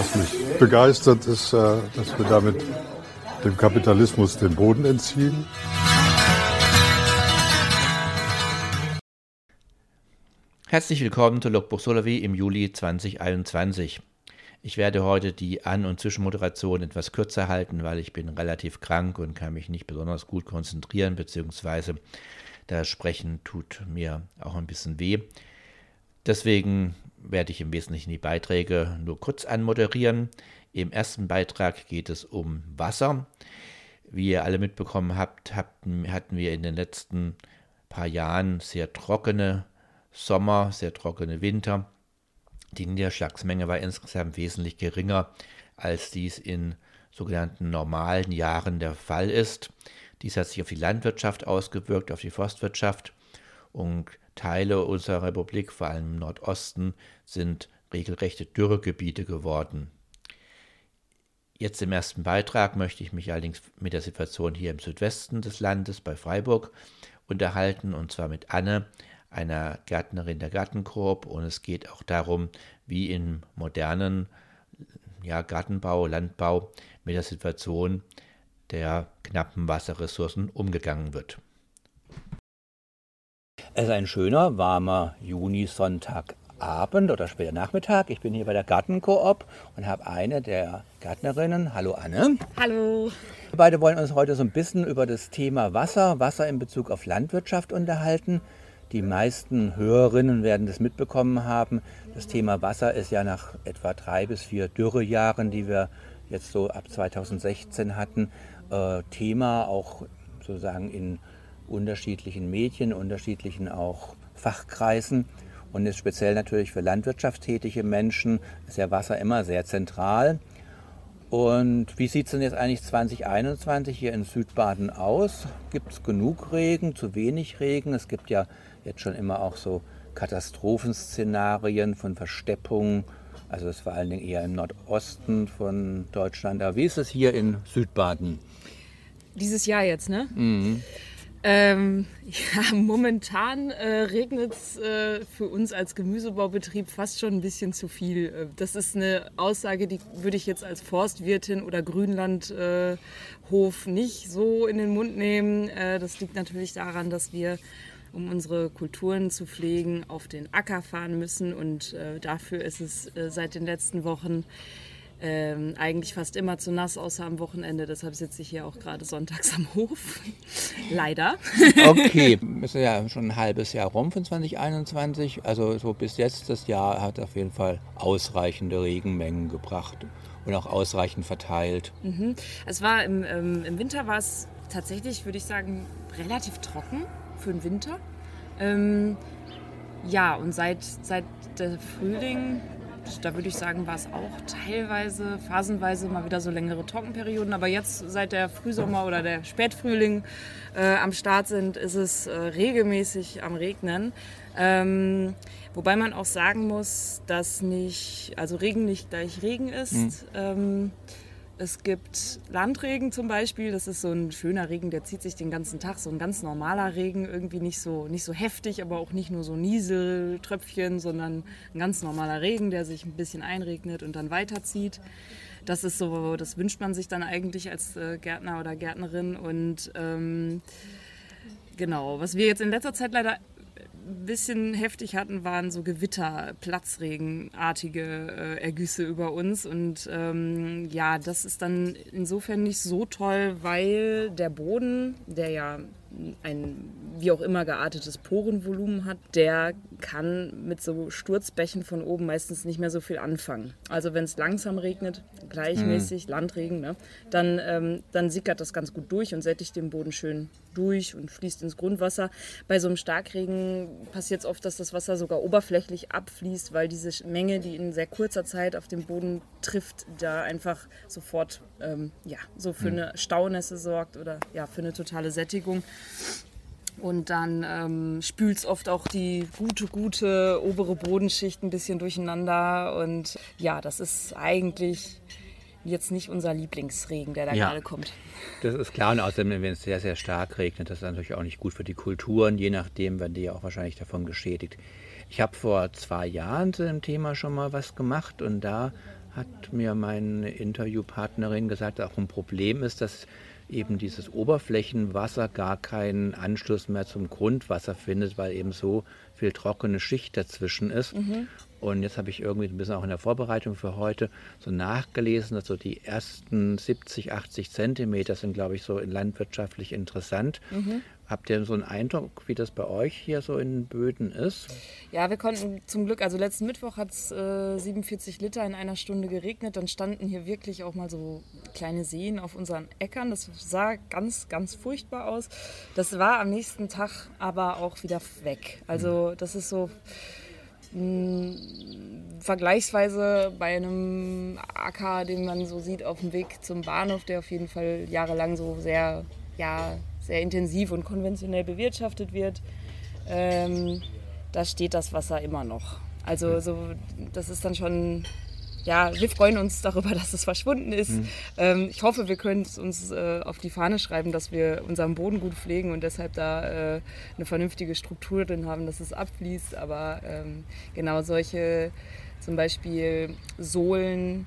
Was mich begeistert, ist, äh, dass wir damit dem Kapitalismus den Boden entziehen. Herzlich willkommen zu Logbuch Solowy im Juli 2021. Ich werde heute die An- und Zwischenmoderation etwas kürzer halten, weil ich bin relativ krank und kann mich nicht besonders gut konzentrieren, beziehungsweise das Sprechen tut mir auch ein bisschen weh. Deswegen werde ich im Wesentlichen die Beiträge nur kurz anmoderieren. Im ersten Beitrag geht es um Wasser. Wie ihr alle mitbekommen habt, hatten, wir in den letzten paar Jahren sehr trockene Sommer, sehr trockene Winter. Die Niederschlagsmenge war insgesamt wesentlich geringer, als dies in sogenannten normalen Jahren der Fall ist. Dies hat sich auf die Landwirtschaft ausgewirkt, auf die Forstwirtschaft und Teile unserer Republik, vor allem im Nordosten, sind regelrechte Dürregebiete geworden. Jetzt im ersten Beitrag möchte ich mich allerdings mit der Situation hier im Südwesten des Landes bei Freiburg unterhalten, und zwar mit Anne, einer Gärtnerin der Gartenkorb und es geht auch darum, wie im modernen ja, Gartenbau, Landbau mit der Situation der knappen Wasserressourcen umgegangen wird. Es ist ein schöner, warmer Juni-Sonntagabend oder später Nachmittag. Ich bin hier bei der Gartenkoop und habe eine der Gärtnerinnen. Hallo Anne. Hallo. Wir beide wollen uns heute so ein bisschen über das Thema Wasser, Wasser in Bezug auf Landwirtschaft unterhalten. Die meisten Hörerinnen werden das mitbekommen haben. Das Thema Wasser ist ja nach etwa drei bis vier Dürrejahren, die wir jetzt so ab 2016 hatten, äh, Thema auch sozusagen in unterschiedlichen Medien, unterschiedlichen auch Fachkreisen und ist speziell natürlich für landwirtschaftstätige Menschen ist ja Wasser immer sehr zentral. Und wie sieht es denn jetzt eigentlich 2021 hier in Südbaden aus? Gibt es genug Regen, zu wenig Regen? Es gibt ja jetzt schon immer auch so Katastrophenszenarien von Versteppung. Also das vor allen Dingen eher im Nordosten von Deutschland. Aber wie ist es hier in Südbaden? Dieses Jahr jetzt, ne? Mhm. Ähm, ja, momentan äh, regnet es äh, für uns als Gemüsebaubetrieb fast schon ein bisschen zu viel. Äh, das ist eine Aussage, die würde ich jetzt als Forstwirtin oder Grünlandhof äh, nicht so in den Mund nehmen. Äh, das liegt natürlich daran, dass wir um unsere Kulturen zu pflegen, auf den Acker fahren müssen. Und äh, dafür ist es seit den letzten Wochen ähm, eigentlich fast immer zu nass, außer am Wochenende. Deshalb sitze ich hier auch gerade sonntags am Hof. Leider. Okay, ist ja schon ein halbes Jahr rum von 2021. Also so bis jetzt das Jahr hat auf jeden Fall ausreichende Regenmengen gebracht und auch ausreichend verteilt. Mhm. Es war im, ähm, im Winter war es tatsächlich, würde ich sagen, relativ trocken für den Winter. Ähm, ja, und seit, seit der Frühling, da würde ich sagen, war es auch teilweise, phasenweise mal wieder so längere Trockenperioden. Aber jetzt, seit der Frühsommer oder der Spätfrühling äh, am Start sind, ist es äh, regelmäßig am Regnen. Ähm, wobei man auch sagen muss, dass nicht, also Regen nicht gleich Regen ist. Mhm. Ähm, es gibt Landregen zum Beispiel, das ist so ein schöner Regen, der zieht sich den ganzen Tag, so ein ganz normaler Regen, irgendwie nicht so, nicht so heftig, aber auch nicht nur so Nieseltröpfchen, sondern ein ganz normaler Regen, der sich ein bisschen einregnet und dann weiterzieht. Das ist so, das wünscht man sich dann eigentlich als äh, Gärtner oder Gärtnerin. Und ähm, Genau, was wir jetzt in letzter Zeit leider bisschen heftig hatten, waren so Gewitter, Platzregenartige äh, Ergüsse über uns. Und ähm, ja, das ist dann insofern nicht so toll, weil der Boden, der ja ein wie auch immer geartetes Porenvolumen hat, der kann mit so Sturzbächen von oben meistens nicht mehr so viel anfangen. Also wenn es langsam regnet, gleichmäßig, mhm. Landregen, ne, dann, ähm, dann sickert das ganz gut durch und sättigt den Boden schön durch und fließt ins Grundwasser. Bei so einem Starkregen passiert es oft, dass das Wasser sogar oberflächlich abfließt, weil diese Menge, die in sehr kurzer Zeit auf den Boden trifft, da einfach sofort ähm, ja, so für hm. eine Staunässe sorgt oder ja, für eine totale Sättigung. Und dann ähm, spült es oft auch die gute, gute obere Bodenschicht ein bisschen durcheinander. Und ja, das ist eigentlich jetzt nicht unser Lieblingsregen, der da ja, gerade kommt. Das ist klar. Und außerdem, wenn es sehr, sehr stark regnet, das ist natürlich auch nicht gut für die Kulturen. Je nachdem werden die ja auch wahrscheinlich davon geschädigt. Ich habe vor zwei Jahren zu dem Thema schon mal was gemacht und da hat mir meine Interviewpartnerin gesagt, auch ein Problem ist, dass eben dieses Oberflächenwasser gar keinen Anschluss mehr zum Grundwasser findet, weil eben so viel trockene Schicht dazwischen ist. Mhm. Und jetzt habe ich irgendwie ein bisschen auch in der Vorbereitung für heute so nachgelesen, dass so die ersten 70, 80 Zentimeter sind, glaube ich, so landwirtschaftlich interessant. Mhm. Habt ihr so einen Eindruck, wie das bei euch hier so in Böden ist? Ja, wir konnten zum Glück, also letzten Mittwoch hat es äh, 47 Liter in einer Stunde geregnet. Dann standen hier wirklich auch mal so kleine Seen auf unseren Äckern. Das sah ganz, ganz furchtbar aus. Das war am nächsten Tag aber auch wieder weg. Also das ist so mh, vergleichsweise bei einem Acker, den man so sieht auf dem Weg zum Bahnhof, der auf jeden Fall jahrelang so sehr, ja, sehr intensiv und konventionell bewirtschaftet wird, ähm, da steht das Wasser immer noch. Also so, das ist dann schon, ja, wir freuen uns darüber, dass es verschwunden ist. Mhm. Ähm, ich hoffe, wir können es uns äh, auf die Fahne schreiben, dass wir unseren Boden gut pflegen und deshalb da äh, eine vernünftige Struktur drin haben, dass es abfließt. Aber ähm, genau solche, zum Beispiel Sohlen,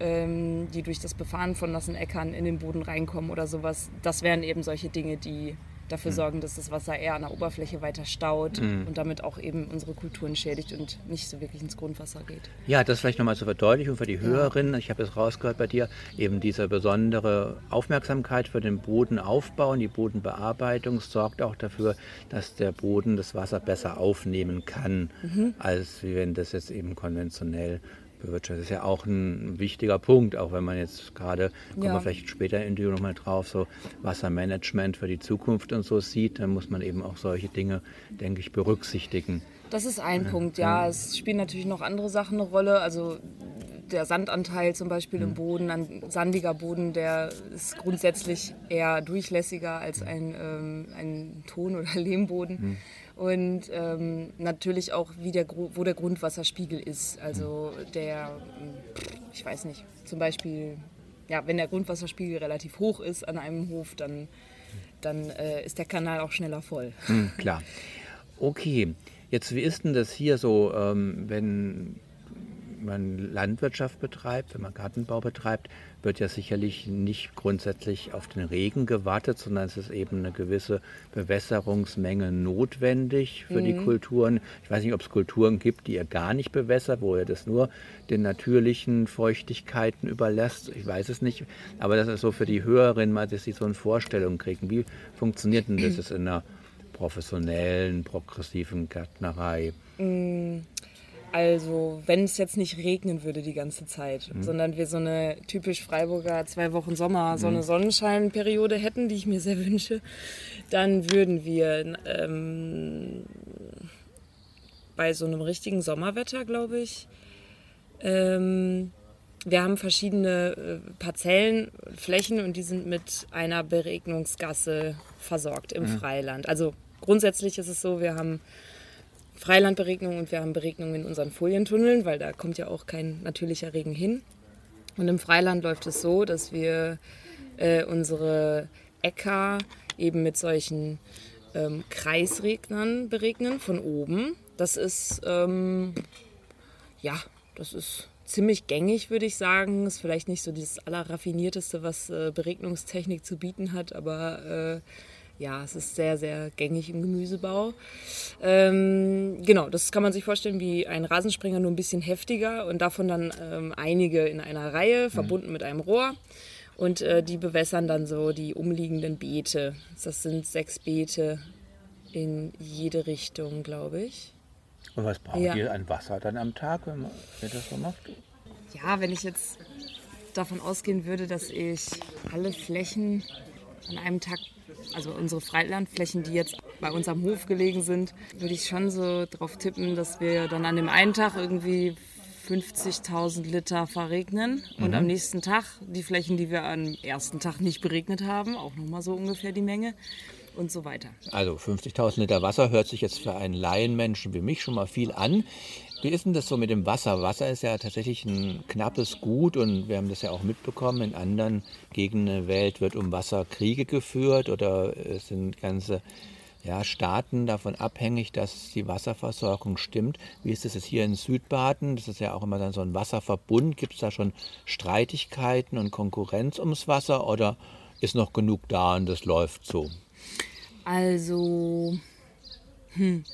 ähm, die durch das Befahren von nassen Äckern in den Boden reinkommen oder sowas. Das wären eben solche Dinge, die dafür mhm. sorgen, dass das Wasser eher an der Oberfläche weiter staut mhm. und damit auch eben unsere Kulturen schädigt und nicht so wirklich ins Grundwasser geht. Ja, das vielleicht nochmal zur Verdeutlichung für die Hörerinnen. Ich habe es rausgehört bei dir, eben diese besondere Aufmerksamkeit für den Bodenaufbau und die Bodenbearbeitung sorgt auch dafür, dass der Boden das Wasser besser aufnehmen kann, mhm. als wie wenn das jetzt eben konventionell bewirtschaftet. Das ist ja auch ein wichtiger Punkt, auch wenn man jetzt gerade, kommen ja. wir vielleicht später im Interview nochmal drauf, so Wassermanagement für die Zukunft und so sieht, dann muss man eben auch solche Dinge, denke ich, berücksichtigen. Das ist ein ja. Punkt, ja. Es spielen natürlich noch andere Sachen eine Rolle. Also der Sandanteil zum Beispiel im mhm. Boden, ein sandiger Boden, der ist grundsätzlich eher durchlässiger als ein, ähm, ein Ton- oder Lehmboden. Mhm und ähm, natürlich auch, wie der, wo der Grundwasserspiegel ist. Also der, ich weiß nicht, zum Beispiel, ja, wenn der Grundwasserspiegel relativ hoch ist an einem Hof, dann, dann äh, ist der Kanal auch schneller voll. Mhm, klar. Okay, jetzt wie ist denn das hier so, ähm, wenn man Landwirtschaft betreibt, wenn man Gartenbau betreibt, wird ja sicherlich nicht grundsätzlich auf den Regen gewartet, sondern es ist eben eine gewisse Bewässerungsmenge notwendig für mhm. die Kulturen. Ich weiß nicht, ob es Kulturen gibt, die ihr gar nicht bewässert, wo ihr das nur den natürlichen Feuchtigkeiten überlässt. Ich weiß es nicht. Aber das ist so für die Hörerinnen mal, dass sie so eine Vorstellung kriegen. Wie funktioniert denn das in einer professionellen, progressiven Gärtnerei? Mhm. Also, wenn es jetzt nicht regnen würde die ganze Zeit, mhm. sondern wir so eine typisch Freiburger zwei Wochen Sommer, so eine mhm. Sonnenscheinperiode hätten, die ich mir sehr wünsche, dann würden wir ähm, bei so einem richtigen Sommerwetter, glaube ich, ähm, wir haben verschiedene äh, Parzellen, Flächen und die sind mit einer Beregnungsgasse versorgt im mhm. Freiland. Also grundsätzlich ist es so, wir haben Freilandberegnung und wir haben Beregnungen in unseren Folientunneln, weil da kommt ja auch kein natürlicher Regen hin. Und im Freiland läuft es so, dass wir äh, unsere Äcker eben mit solchen ähm, Kreisregnern beregnen von oben. Das ist, ähm, ja, das ist ziemlich gängig, würde ich sagen. Ist vielleicht nicht so das allerraffinierteste, was äh, Beregnungstechnik zu bieten hat, aber äh, ja, es ist sehr, sehr gängig im Gemüsebau. Ähm, genau, das kann man sich vorstellen wie ein Rasensprenger, nur ein bisschen heftiger und davon dann ähm, einige in einer Reihe, mhm. verbunden mhm. mit einem Rohr. Und äh, die bewässern dann so die umliegenden Beete. Das sind sechs Beete in jede Richtung, glaube ich. Und was braucht Ja. ihr an Wasser dann am Tag, wenn man wenn ihr das so macht? Ja, wenn ich jetzt davon ausgehen würde, dass ich alle Flächen an einem Tag, also unsere Freilandflächen, die jetzt bei uns am Hof gelegen sind, würde ich schon so drauf tippen, dass wir dann an dem einen Tag irgendwie 50.000 Liter verregnen und am nächsten Tag die Flächen, die wir am ersten Tag nicht beregnet haben, auch nochmal so ungefähr die Menge und so weiter. Also 50.000 Liter Wasser hört sich jetzt für einen Laienmenschen wie mich schon mal viel an. Wie ist denn das so mit dem Wasser? Wasser ist ja tatsächlich ein knappes Gut und wir haben das ja auch mitbekommen. In anderen Gegenden der Welt wird um Wasser Kriege geführt oder es sind ganze ja, Staaten davon abhängig, dass die Wasserversorgung stimmt. Wie ist das jetzt hier in Südbaden? Das ist ja auch immer dann so ein Wasserverbund. Gibt es da schon Streitigkeiten und Konkurrenz ums Wasser oder ist noch genug da und das läuft so? Also, hm.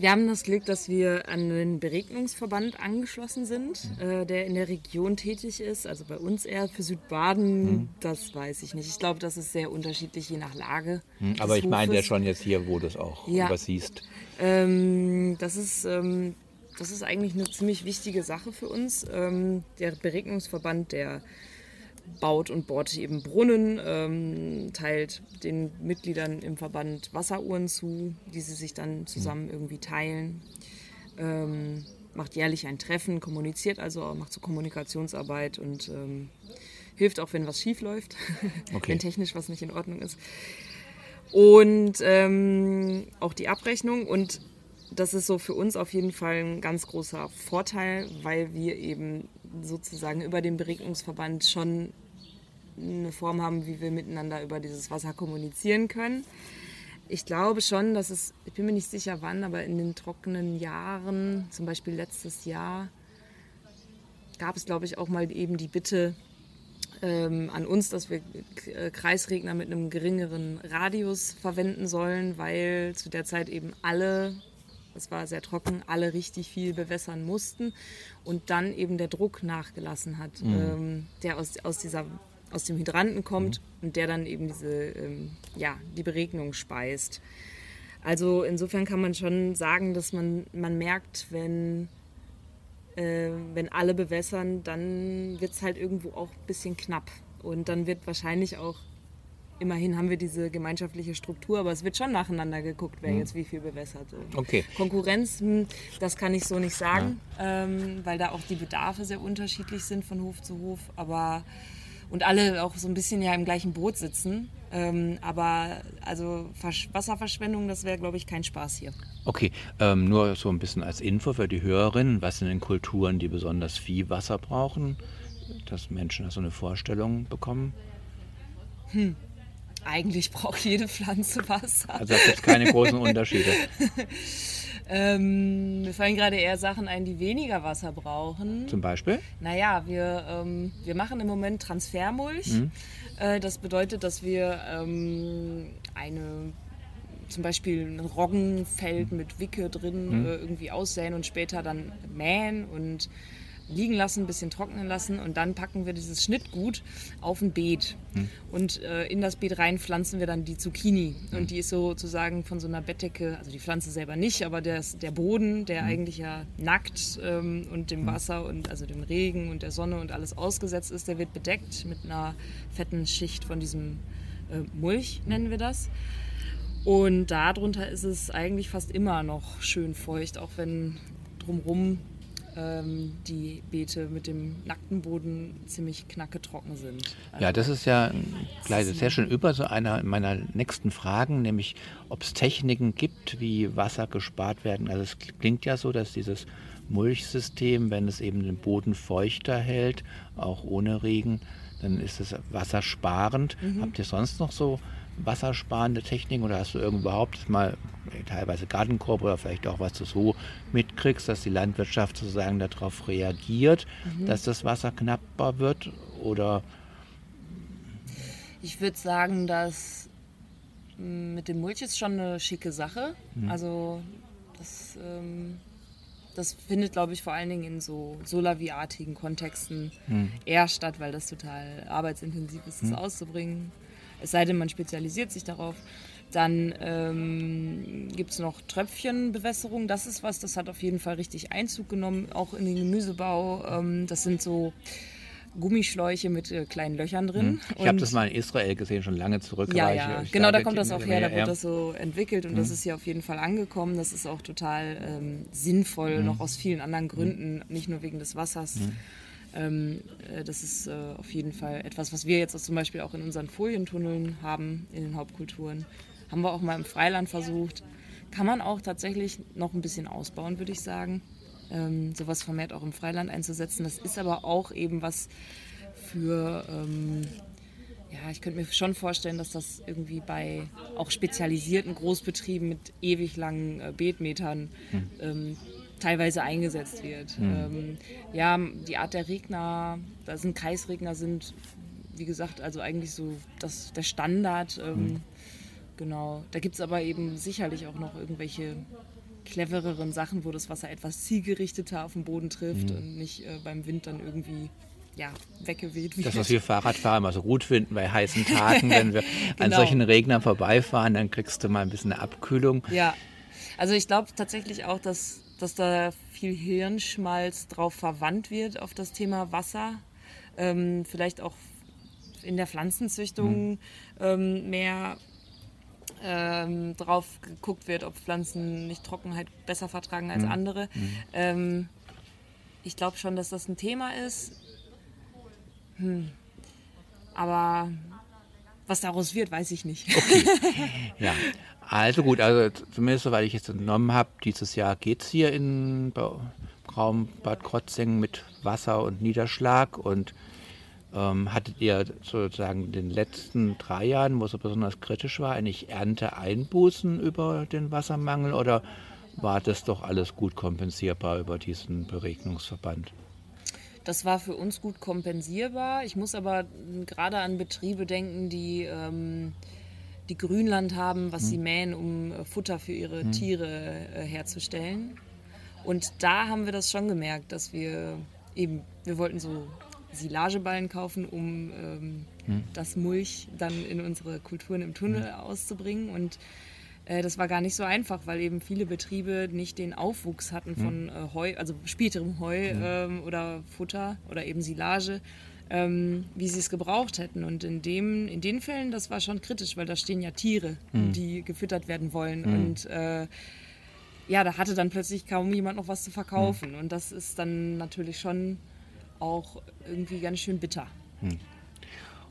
Wir haben das Glück, dass wir an den Beregnungsverband angeschlossen sind, äh, der in der Region tätig ist. Also bei uns eher für Südbaden, das weiß ich nicht. Ich glaube, das ist sehr unterschiedlich je nach Lage. des Aber ich meine ja schon jetzt hier, wo du es auch Ja. übersiehst. Ähm, das, ist, ähm, das ist eigentlich eine ziemlich wichtige Sache für uns. Ähm, der Beregnungsverband, der baut und bohrt eben Brunnen, ähm, teilt den Mitgliedern im Verband Wasseruhren zu, die sie sich dann zusammen irgendwie teilen. Ähm, macht jährlich ein Treffen, kommuniziert also, auch, macht so Kommunikationsarbeit und ähm, hilft auch, wenn was schief läuft, Okay. wenn technisch was nicht in Ordnung ist und ähm, auch die Abrechnung. Und das ist so für uns auf jeden Fall ein ganz großer Vorteil, weil wir eben sozusagen über den Beregnungsverband schon eine Form haben, wie wir miteinander über dieses Wasser kommunizieren können. Ich glaube schon, dass es, ich bin mir nicht sicher wann, aber in den trockenen Jahren, zum Beispiel letztes Jahr, gab es, glaube ich, auch mal eben die Bitte, ähm, an uns, dass wir äh, Kreisregner mit einem geringeren Radius verwenden sollen, weil zu der Zeit eben alle, es war sehr trocken, alle richtig viel bewässern mussten und dann eben der Druck nachgelassen hat, ähm, der aus, aus, dieser, aus dem Hydranten kommt und der dann eben diese, ähm, ja, die Beregnung speist. Also insofern kann man schon sagen, dass man, man merkt, wenn äh, wenn alle bewässern, dann wird es halt irgendwo auch ein bisschen knapp. Und dann wird wahrscheinlich auch, immerhin haben wir diese gemeinschaftliche Struktur, aber es wird schon nacheinander geguckt, wer jetzt wie viel bewässert. Okay. Konkurrenz, hm, das kann ich so nicht sagen, ähm, weil da auch die Bedarfe sehr unterschiedlich sind von Hof zu Hof. Aber und alle auch so ein bisschen ja im gleichen Boot sitzen. Ähm, aber also Versch Wasserverschwendung, das wäre, glaube ich, kein Spaß hier. Okay, ähm, nur so ein bisschen als Info für die Hörerinnen. Was sind denn Kulturen, die besonders viel Wasser brauchen? Dass Menschen da so eine Vorstellung bekommen. Eigentlich braucht jede Pflanze Wasser. Also da gibt es keine großen Unterschiede. Ähm, mir fallen gerade eher Sachen ein, die weniger Wasser brauchen. Zum Beispiel? Naja, wir, ähm, wir machen im Moment Transfermulch. Äh, das bedeutet, dass wir ähm, eine zum Beispiel ein Roggenfeld mit Wicke drin äh, irgendwie aussäen und später dann mähen und liegen lassen, ein bisschen trocknen lassen und dann packen wir dieses Schnittgut auf ein Beet. Und äh, in das Beet rein pflanzen wir dann die Zucchini. Und die ist sozusagen von so einer Bettdecke, also die Pflanze selber nicht, aber der, der Boden, der eigentlich ja nackt ähm, und dem Wasser und also dem Regen und der Sonne und alles ausgesetzt ist, der wird bedeckt mit einer fetten Schicht von diesem äh, Mulch, nennen wir das. Und darunter ist es eigentlich fast immer noch schön feucht, auch wenn drumherum ähm, die Beete mit dem nackten Boden ziemlich knacketrocken sind. Ja, das ist ja gleitet sehr schön über so einer meiner nächsten Fragen, nämlich ob es Techniken gibt, wie Wasser gespart werden. Also es klingt ja so, dass dieses Mulchsystem, wenn es eben den Boden feuchter hält, auch ohne Regen, dann ist es wassersparend. Habt ihr sonst noch so wassersparende Techniken oder hast du überhaupt mal äh, teilweise Gartenkorb oder vielleicht auch was du so mitkriegst, dass die Landwirtschaft sozusagen darauf reagiert, dass das Wasser knapper wird oder Ich würde sagen, dass mm, mit dem Mulch ist schon eine schicke Sache. Also das ähm, das findet, glaube ich, vor allen Dingen in so Solavi-artigen Kontexten hm. eher statt, weil das total arbeitsintensiv ist, das hm. auszubringen. Es sei denn, man spezialisiert sich darauf. Dann ähm, gibt es noch Tröpfchenbewässerung. Das ist was, das hat auf jeden Fall richtig Einzug genommen, auch in den Gemüsebau. Ähm, das sind so Gummischläuche mit äh, kleinen Löchern drin. Hm. Ich habe das mal in Israel gesehen, schon lange zurück. Ja, ja. genau, da kommt das auch her, da wird das so entwickelt und hm. das ist hier auf jeden Fall angekommen. Das ist auch total ähm, sinnvoll, hm. noch aus vielen anderen Gründen, nicht nur wegen des Wassers. Hm. Ähm, äh, das ist äh, auf jeden Fall etwas, was wir jetzt zum Beispiel auch in unseren Folientunneln haben, in den Hauptkulturen. Haben wir auch mal im Freiland versucht. Kann man auch tatsächlich noch ein bisschen ausbauen, würde ich sagen. Ähm, sowas vermehrt auch im Freiland einzusetzen. Das ist aber auch eben was für, ähm, ja, ich könnte mir schon vorstellen, dass das irgendwie bei auch spezialisierten Großbetrieben mit ewig langen äh, Beetmetern hm. ähm, teilweise eingesetzt wird. Hm. Ähm, ja, die Art der Regner, da sind Kreisregner sind, wie gesagt, also eigentlich so das, der Standard. Ähm, hm. Genau. Da gibt es aber eben sicherlich auch noch irgendwelche clevereren Sachen, wo das Wasser etwas zielgerichteter auf den Boden trifft mhm. und nicht äh, beim Wind dann irgendwie ja, weggeweht wird. Das, was wir Fahrradfahrer immer so gut finden bei heißen Tagen, wenn wir genau. an solchen Regnern vorbeifahren, dann kriegst du mal ein bisschen eine Abkühlung. Ja, also ich glaube tatsächlich auch, dass, dass da viel Hirnschmalz drauf verwandt wird auf das Thema Wasser. Ähm, vielleicht auch in der Pflanzenzüchtung mhm. ähm, mehr ähm, drauf geguckt wird, ob Pflanzen nicht Trockenheit besser vertragen als mhm. andere. Mhm. Ich glaube schon, dass das ein Thema ist. Hm. Aber was daraus wird, weiß ich nicht. Okay. Ja, also gut, also zumindest soweit ich jetzt entnommen habe, dieses Jahr geht es hier in Raum Bad Krotzingen mit Wasser und Niederschlag und ähm, hattet ihr sozusagen in den letzten drei Jahren, wo es so besonders kritisch war, eigentlich Ernteeinbußen über den Wassermangel oder war das doch alles gut kompensierbar über diesen Beregnungsverband? Das war für uns gut kompensierbar. Ich muss aber gerade an Betriebe denken, die, ähm, die Grünland haben, was hm. sie mähen, um äh, Futter für ihre hm. Tiere äh, herzustellen. Und da haben wir das schon gemerkt, dass wir eben, wir wollten so Silageballen kaufen, um ähm, hm. das Mulch dann in unsere Kulturen im Tunnel hm. auszubringen. Und das war gar nicht so einfach, weil eben viele Betriebe nicht den Aufwuchs hatten von hm. äh, Heu, also späterem Heu hm. ähm, oder Futter oder eben Silage. Ähm, wie sie es gebraucht hätten. Und in, dem, in den Fällen, das war schon kritisch, weil da stehen ja Tiere, hm. die gefüttert werden wollen. Hm. Und äh, ja, da hatte dann plötzlich kaum jemand noch was zu verkaufen. Und das ist dann natürlich schon auch irgendwie ganz schön bitter. Hm.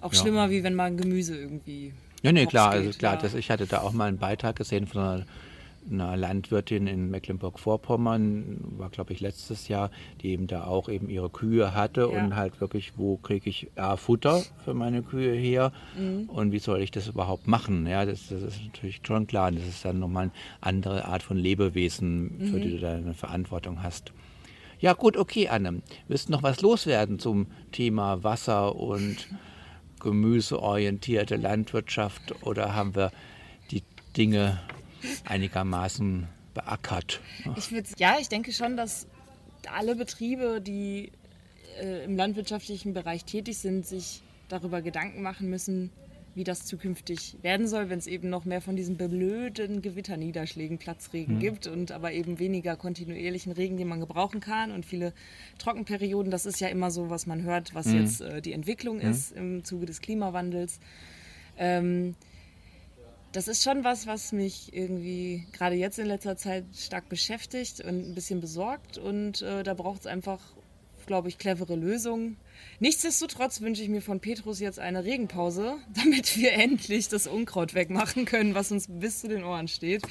Auch ja. schlimmer, wie wenn man Gemüse irgendwie. Ja, nee, klar, also klar, ja. das, ich hatte da auch mal einen Beitrag gesehen von einer, einer Landwirtin in Mecklenburg-Vorpommern, war glaube ich letztes Jahr, die eben da auch eben ihre Kühe hatte ja. und halt wirklich, wo kriege ich A, Futter für meine Kühe her mhm. und wie soll ich das überhaupt machen? Ja, das, das, ist natürlich schon klar, das ist dann nochmal eine andere Art von Lebewesen, mhm. für die du da eine Verantwortung hast. Ja gut, okay, Anne. Willst du noch was loswerden zum Thema Wasser und gemüseorientierte Landwirtschaft oder haben wir die Dinge einigermaßen beackert? Ich ja, ich denke schon, dass alle Betriebe, die äh, im landwirtschaftlichen Bereich tätig sind, sich darüber Gedanken machen müssen, wie das zukünftig werden soll, wenn es eben noch mehr von diesen blöden Gewitterniederschlägen, Platzregen mhm. gibt und aber eben weniger kontinuierlichen Regen, den man gebrauchen kann und viele Trockenperioden. Das ist ja immer so, was man hört, was mhm. jetzt äh, die Entwicklung mhm. ist im Zuge des Klimawandels. Ähm, das ist schon was, was mich irgendwie gerade jetzt in letzter Zeit stark beschäftigt und ein bisschen besorgt. Und äh, da braucht es einfach glaube ich, clevere Lösung. Nichtsdestotrotz wünsche ich mir von Petrus jetzt eine Regenpause, damit wir endlich das Unkraut wegmachen können, was uns bis zu den Ohren steht.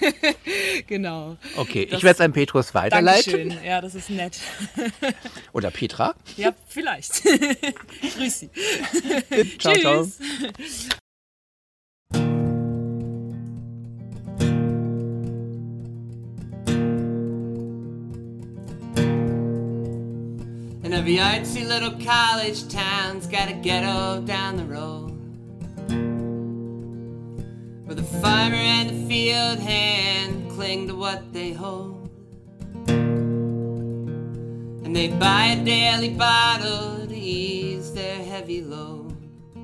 genau. Okay, das, ich werde es an Petrus weiterleiten. Dankeschön. Ja, das ist nett. Oder Petra? Ja, vielleicht. Grüß Sie. ciao, ciao. Every artsy little college town's got a ghetto down the road. Where the farmer and the field hand cling to what they hold. And they buy a daily bottle to ease their heavy load.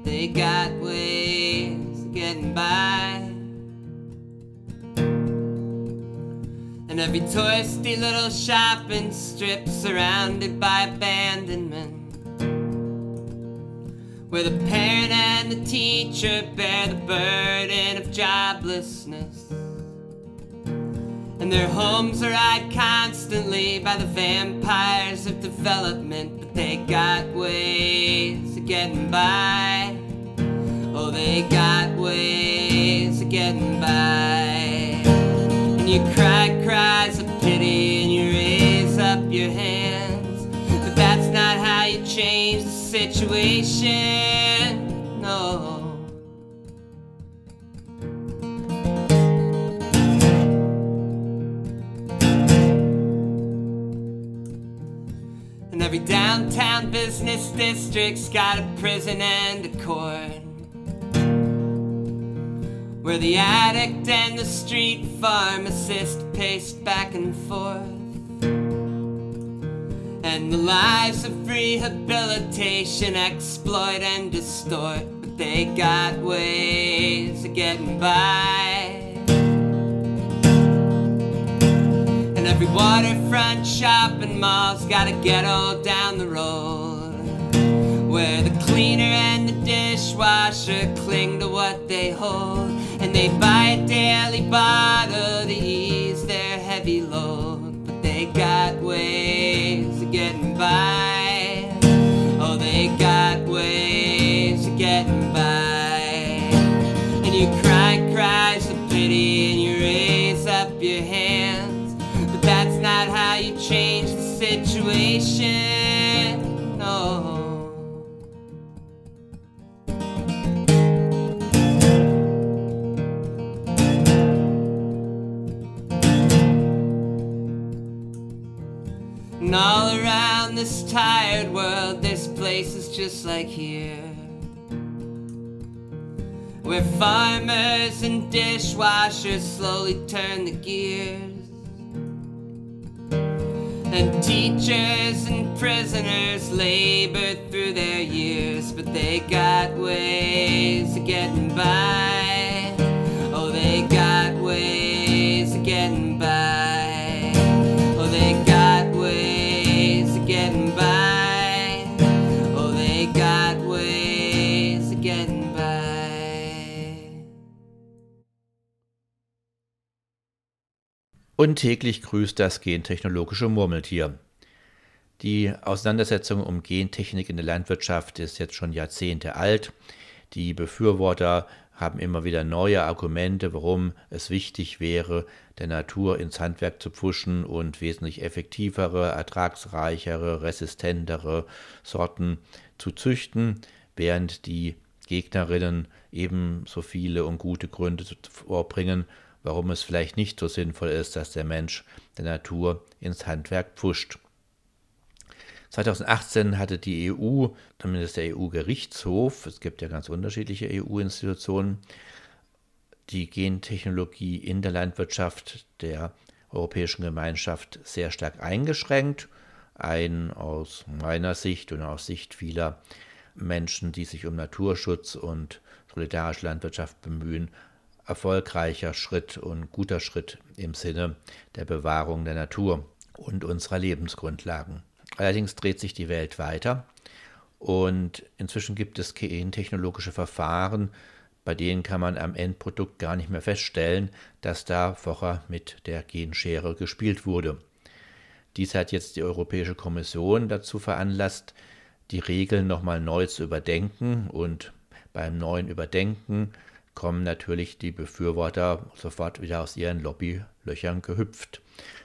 They got ways of getting by. And every touristy little shopping strip surrounded by abandonment. Where the parent and the teacher bear the burden of joblessness. And their homes are eyed constantly by the vampires of development, but they got ways of getting by. Oh, they got ways of getting by. You cry cries of pity and you raise up your hands. But that's not how you change the situation. No. And every downtown business district's got a prison and a court. Where the addict and the street pharmacist paced back and forth. And the lives of rehabilitation exploit and distort, but they got ways of getting by. And every waterfront shopping mall's got a ghetto down the road. Where the cleaner and the dishwasher cling to what they hold. And they buy a daily bottle to ease their heavy load. But they got ways of getting by. This tired world, this place is just like here. Where farmers and dishwashers slowly turn the gears. And teachers and prisoners labor through their years, but they got ways of getting by. Oh, they got ways of getting by. Und täglich grüßt das gentechnologische Murmeltier. Die Auseinandersetzung um Gentechnik in der Landwirtschaft ist jetzt schon Jahrzehnte alt. Die Befürworter haben immer wieder neue Argumente, warum es wichtig wäre, der Natur ins Handwerk zu pfuschen und wesentlich effektivere, ertragsreichere, resistentere Sorten zu züchten, während die Gegnerinnen ebenso viele und gute Gründe vorbringen, warum es vielleicht nicht so sinnvoll ist, dass der Mensch der Natur ins Handwerk pfuscht. 2018 hatte die EU, zumindest der EU-Gerichtshof, es gibt ja ganz unterschiedliche EU-Institutionen, die Gentechnologie in der Landwirtschaft der Europäischen Gemeinschaft sehr stark eingeschränkt. Ein aus meiner Sicht und aus Sicht vieler Menschen, die sich um Naturschutz und solidarische Landwirtschaft bemühen, erfolgreicher Schritt und guter Schritt im Sinne der Bewahrung der Natur und unserer Lebensgrundlagen. Allerdings dreht sich die Welt weiter und inzwischen gibt es gentechnologische Verfahren, bei denen kann man am Endprodukt gar nicht mehr feststellen, dass da vorher mit der Genschere gespielt wurde. Dies hat jetzt die Europäische Kommission dazu veranlasst, die Regeln nochmal neu zu überdenken und beim neuen Überdenken kommen natürlich die Befürworter sofort wieder aus ihren Lobbylöchern gehüpft.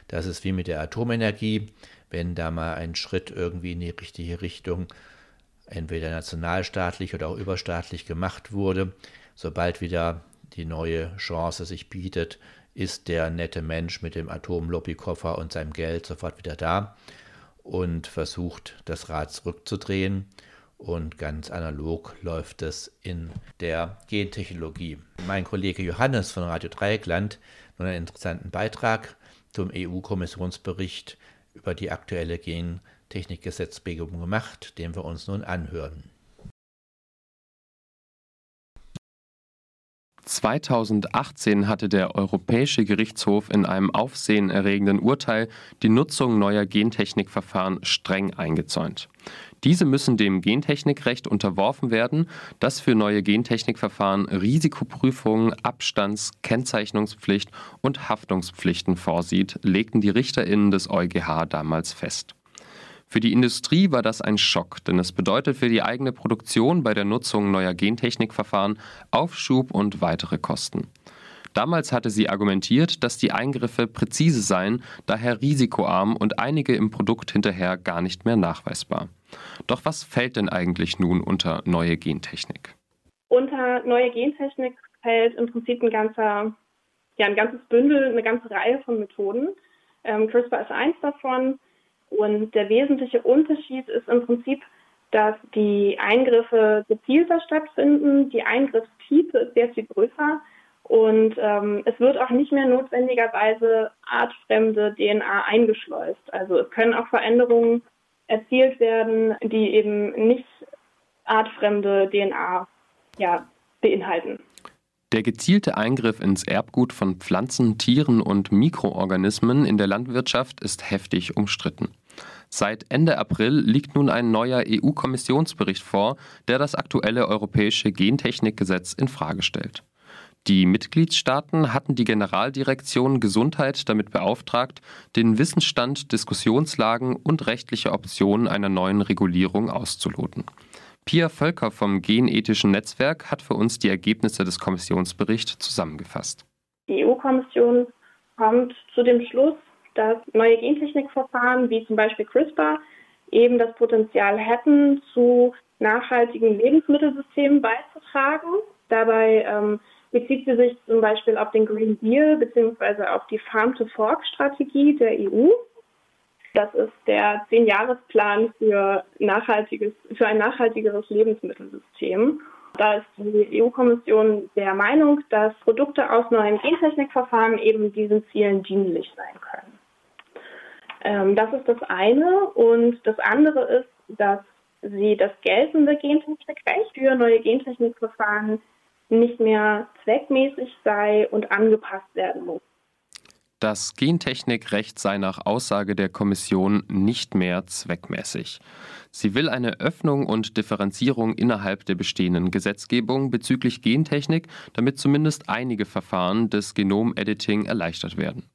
Das ist wie mit der Atomenergie, wenn da mal ein Schritt irgendwie in die richtige Richtung entweder nationalstaatlich oder auch überstaatlich gemacht wurde, sobald wieder die neue Chance sich bietet, ist der nette Mensch mit dem Atomlobbykoffer und seinem Geld sofort wieder da und versucht, das Rad zurückzudrehen. Und ganz analog läuft es in der Gentechnologie. Mein Kollege Johannes von Radio Dreieckland nun einen interessanten Beitrag zum EU-Kommissionsbericht über die aktuelle Technikgesetzgebung gemacht, den wir uns nun anhören. 2018 hatte der Europäische Gerichtshof in einem aufsehenerregenden Urteil die Nutzung neuer Gentechnikverfahren streng eingezäunt. Diese müssen dem Gentechnikrecht unterworfen werden, das für neue Gentechnikverfahren Risikoprüfungen, Abstands-, Kennzeichnungspflicht und Haftungspflichten vorsieht, legten die RichterInnen des EuGH damals fest. Für die Industrie war das ein Schock, denn es bedeutet für die eigene Produktion bei der Nutzung neuer Gentechnikverfahren Aufschub und weitere Kosten. Damals hatte sie argumentiert, dass die Eingriffe präzise seien, daher risikoarm und einige im Produkt hinterher gar nicht mehr nachweisbar. Doch was fällt denn eigentlich nun unter neue Gentechnik? Unter neue Gentechnik fällt im Prinzip ein ganzer, ja, ein ganzes Bündel, eine ganze Reihe von Methoden. Ähm, CRISPR ist eins davon. Und der wesentliche Unterschied ist im Prinzip, dass die Eingriffe gezielter stattfinden. Die Eingriffstiefe ist sehr viel größer. Und ähm, es wird auch nicht mehr notwendigerweise artfremde DNA eingeschleust. Also es können auch Veränderungen erzielt werden, die eben nicht artfremde DNA ja, beinhalten. Der gezielte Eingriff ins Erbgut von Pflanzen, Tieren und Mikroorganismen in der Landwirtschaft ist heftig umstritten. Seit Ende April liegt nun ein neuer EU-Kommissionsbericht vor, der das aktuelle europäische Gentechnikgesetz in Frage stellt. Die Mitgliedstaaten hatten die Generaldirektion Gesundheit damit beauftragt, den Wissensstand, Diskussionslagen und rechtliche Optionen einer neuen Regulierung auszuloten. Pia Völker vom Genethischen Netzwerk hat für uns die Ergebnisse des Kommissionsberichts zusammengefasst. Die EU-Kommission kommt zu dem Schluss, dass neue Gentechnikverfahren wie zum Beispiel CRISPR eben das Potenzial hätten, zu nachhaltigen Lebensmittelsystemen beizutragen. Dabei ähm, bezieht sie sich zum Beispiel auf den Green Deal bzw. auf die Farm-to-Fork-Strategie der EU. Das ist der Zehn-Jahresplan für, nachhaltiges, für ein nachhaltigeres Lebensmittelsystem. Da ist die EU-Kommission der Meinung, dass Produkte aus neuen Gentechnikverfahren eben diesen Zielen dienlich sein können. Ähm, das ist das eine. Und das andere ist, dass sie das geltende Gentechnikrecht für neue Gentechnikverfahren nicht mehr zweckmäßig sei und angepasst werden muss. Das Gentechnikrecht sei nach Aussage der Kommission nicht mehr zweckmäßig. Sie will eine Öffnung und Differenzierung innerhalb der bestehenden Gesetzgebung bezüglich Gentechnik, damit zumindest einige Verfahren des Genomediting erleichtert werden.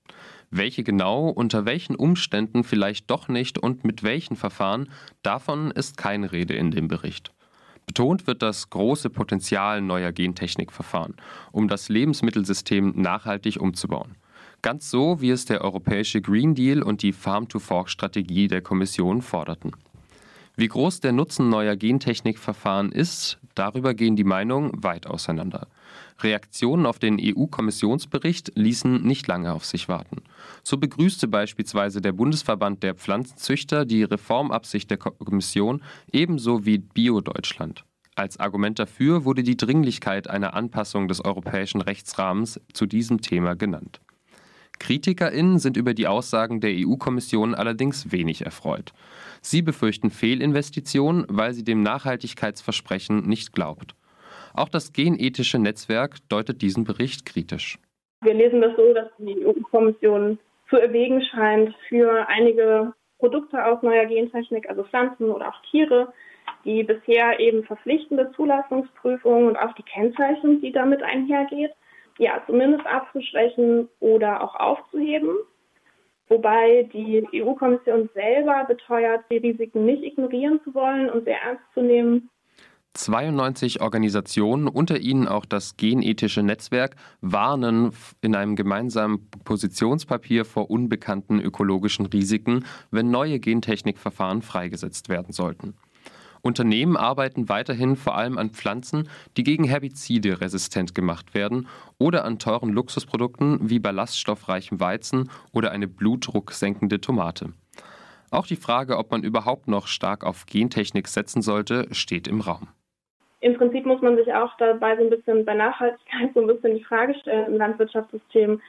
Welche genau, unter welchen Umständen vielleicht doch nicht und mit welchen Verfahren, davon ist keine Rede in dem Bericht. Betont wird das große Potenzial neuer Gentechnikverfahren, um das Lebensmittelsystem nachhaltig umzubauen. Ganz so, wie es der europäische Green Deal und die Farm-to-Fork-Strategie der Kommission forderten. Wie groß der Nutzen neuer Gentechnikverfahren ist, darüber gehen die Meinungen weit auseinander. Reaktionen auf den EU-Kommissionsbericht ließen nicht lange auf sich warten. So begrüßte beispielsweise der Bundesverband der Pflanzenzüchter die Reformabsicht der Kommission ebenso wie BioDeutschland. Als Argument dafür wurde die Dringlichkeit einer Anpassung des europäischen Rechtsrahmens zu diesem Thema genannt. KritikerInnen sind über die Aussagen der EU-Kommission allerdings wenig erfreut. Sie befürchten Fehlinvestitionen, weil sie dem Nachhaltigkeitsversprechen nicht glaubt. Auch das genethische Netzwerk deutet diesen Bericht kritisch. Wir lesen das so, dass die EU-Kommission zu erwägen scheint, für einige Produkte aus neuer Gentechnik, also Pflanzen oder auch Tiere, die bisher eben verpflichtende Zulassungsprüfungen und auch die Kennzeichnung, die damit einhergeht, ja, zumindest abzuschwächen oder auch aufzuheben. Wobei die EU-Kommission selber beteuert, die Risiken nicht ignorieren zu wollen und sehr ernst zu nehmen. 92 Organisationen, unter ihnen auch das Genethische Netzwerk, warnen in einem gemeinsamen Positionspapier vor unbekannten ökologischen Risiken, wenn neue Gentechnikverfahren freigesetzt werden sollten. Unternehmen arbeiten weiterhin vor allem an Pflanzen, die gegen Herbizide resistent gemacht werden oder an teuren Luxusprodukten wie ballaststoffreichem Weizen oder eine blutdrucksenkende Tomate. Auch die Frage, ob man überhaupt noch stark auf Gentechnik setzen sollte, steht im Raum. Im Prinzip muss man sich auch dabei so ein bisschen bei Nachhaltigkeit so ein bisschen die Frage stellen im Landwirtschaftssystem,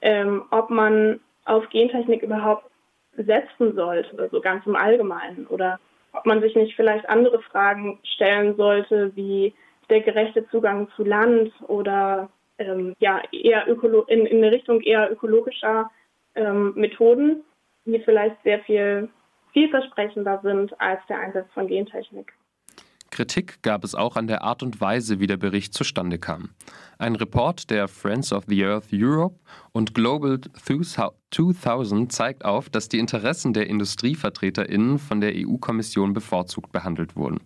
ähm, ob man auf Gentechnik überhaupt setzen sollte, so ganz im Allgemeinen. Oder ob man sich nicht vielleicht andere Fragen stellen sollte, wie der gerechte Zugang zu Land oder ähm, ja eher ökolo in, in eine Richtung eher ökologischer ähm, Methoden, die vielleicht sehr viel vielversprechender sind als der Einsatz von Gentechnik. Kritik gab es auch an der Art und Weise, wie der Bericht zustande kam. Ein Report der Friends of the Earth Europe und Global 2000 zeigt auf, dass die Interessen der IndustrievertreterInnen von der EU-Kommission bevorzugt behandelt wurden.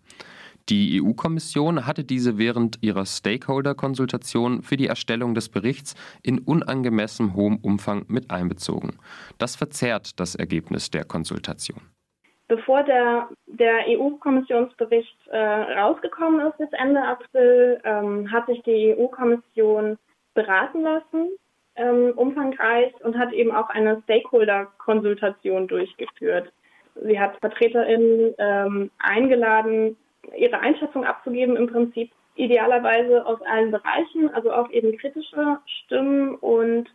Die EU-Kommission hatte diese während ihrer Stakeholder-Konsultation für die Erstellung des Berichts in unangemessen hohem Umfang mit einbezogen. Das verzerrt das Ergebnis der Konsultation. Bevor der, der EU-Kommissionsbericht äh, rausgekommen ist, bis Ende April, ähm, hat sich die EU-Kommission beraten lassen, ähm, umfangreich, und hat eben auch eine Stakeholder-Konsultation durchgeführt. Sie hat VertreterInnen ähm, eingeladen, ihre Einschätzung abzugeben, im Prinzip idealerweise aus allen Bereichen, also auch eben kritische Stimmen und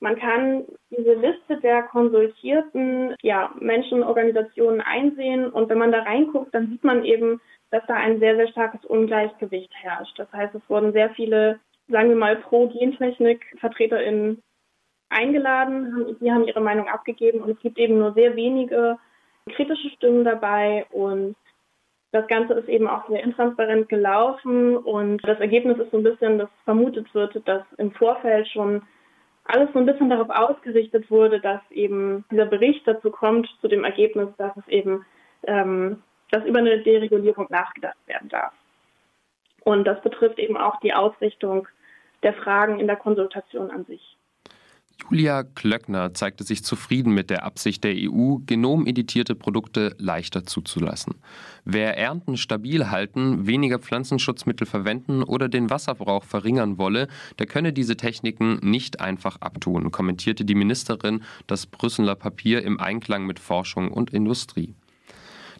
man kann diese Liste der konsultierten ja, Menschenorganisationen einsehen und wenn man da reinguckt, dann sieht man eben, dass da ein sehr, sehr starkes Ungleichgewicht herrscht. Das heißt, es wurden sehr viele, sagen wir mal, Pro-Gentechnik-VertreterInnen eingeladen, die haben ihre Meinung abgegeben und es gibt eben nur sehr wenige kritische Stimmen dabei und das Ganze ist eben auch sehr intransparent gelaufen und das Ergebnis ist so ein bisschen, dass vermutet wird, dass im Vorfeld schon alles so ein bisschen darauf ausgerichtet wurde, dass eben dieser Bericht dazu kommt, zu dem Ergebnis, dass es eben, ähm, dass über eine Deregulierung nachgedacht werden darf. Und das betrifft eben auch die Ausrichtung der Fragen in der Konsultation an sich. Julia Klöckner zeigte sich zufrieden mit der Absicht der EU, genomeditierte Produkte leichter zuzulassen. Wer Ernten stabil halten, weniger Pflanzenschutzmittel verwenden oder den Wasserverbrauch verringern wolle, der könne diese Techniken nicht einfach abtun, kommentierte die Ministerin das Brüsseler Papier im Einklang mit Forschung und Industrie.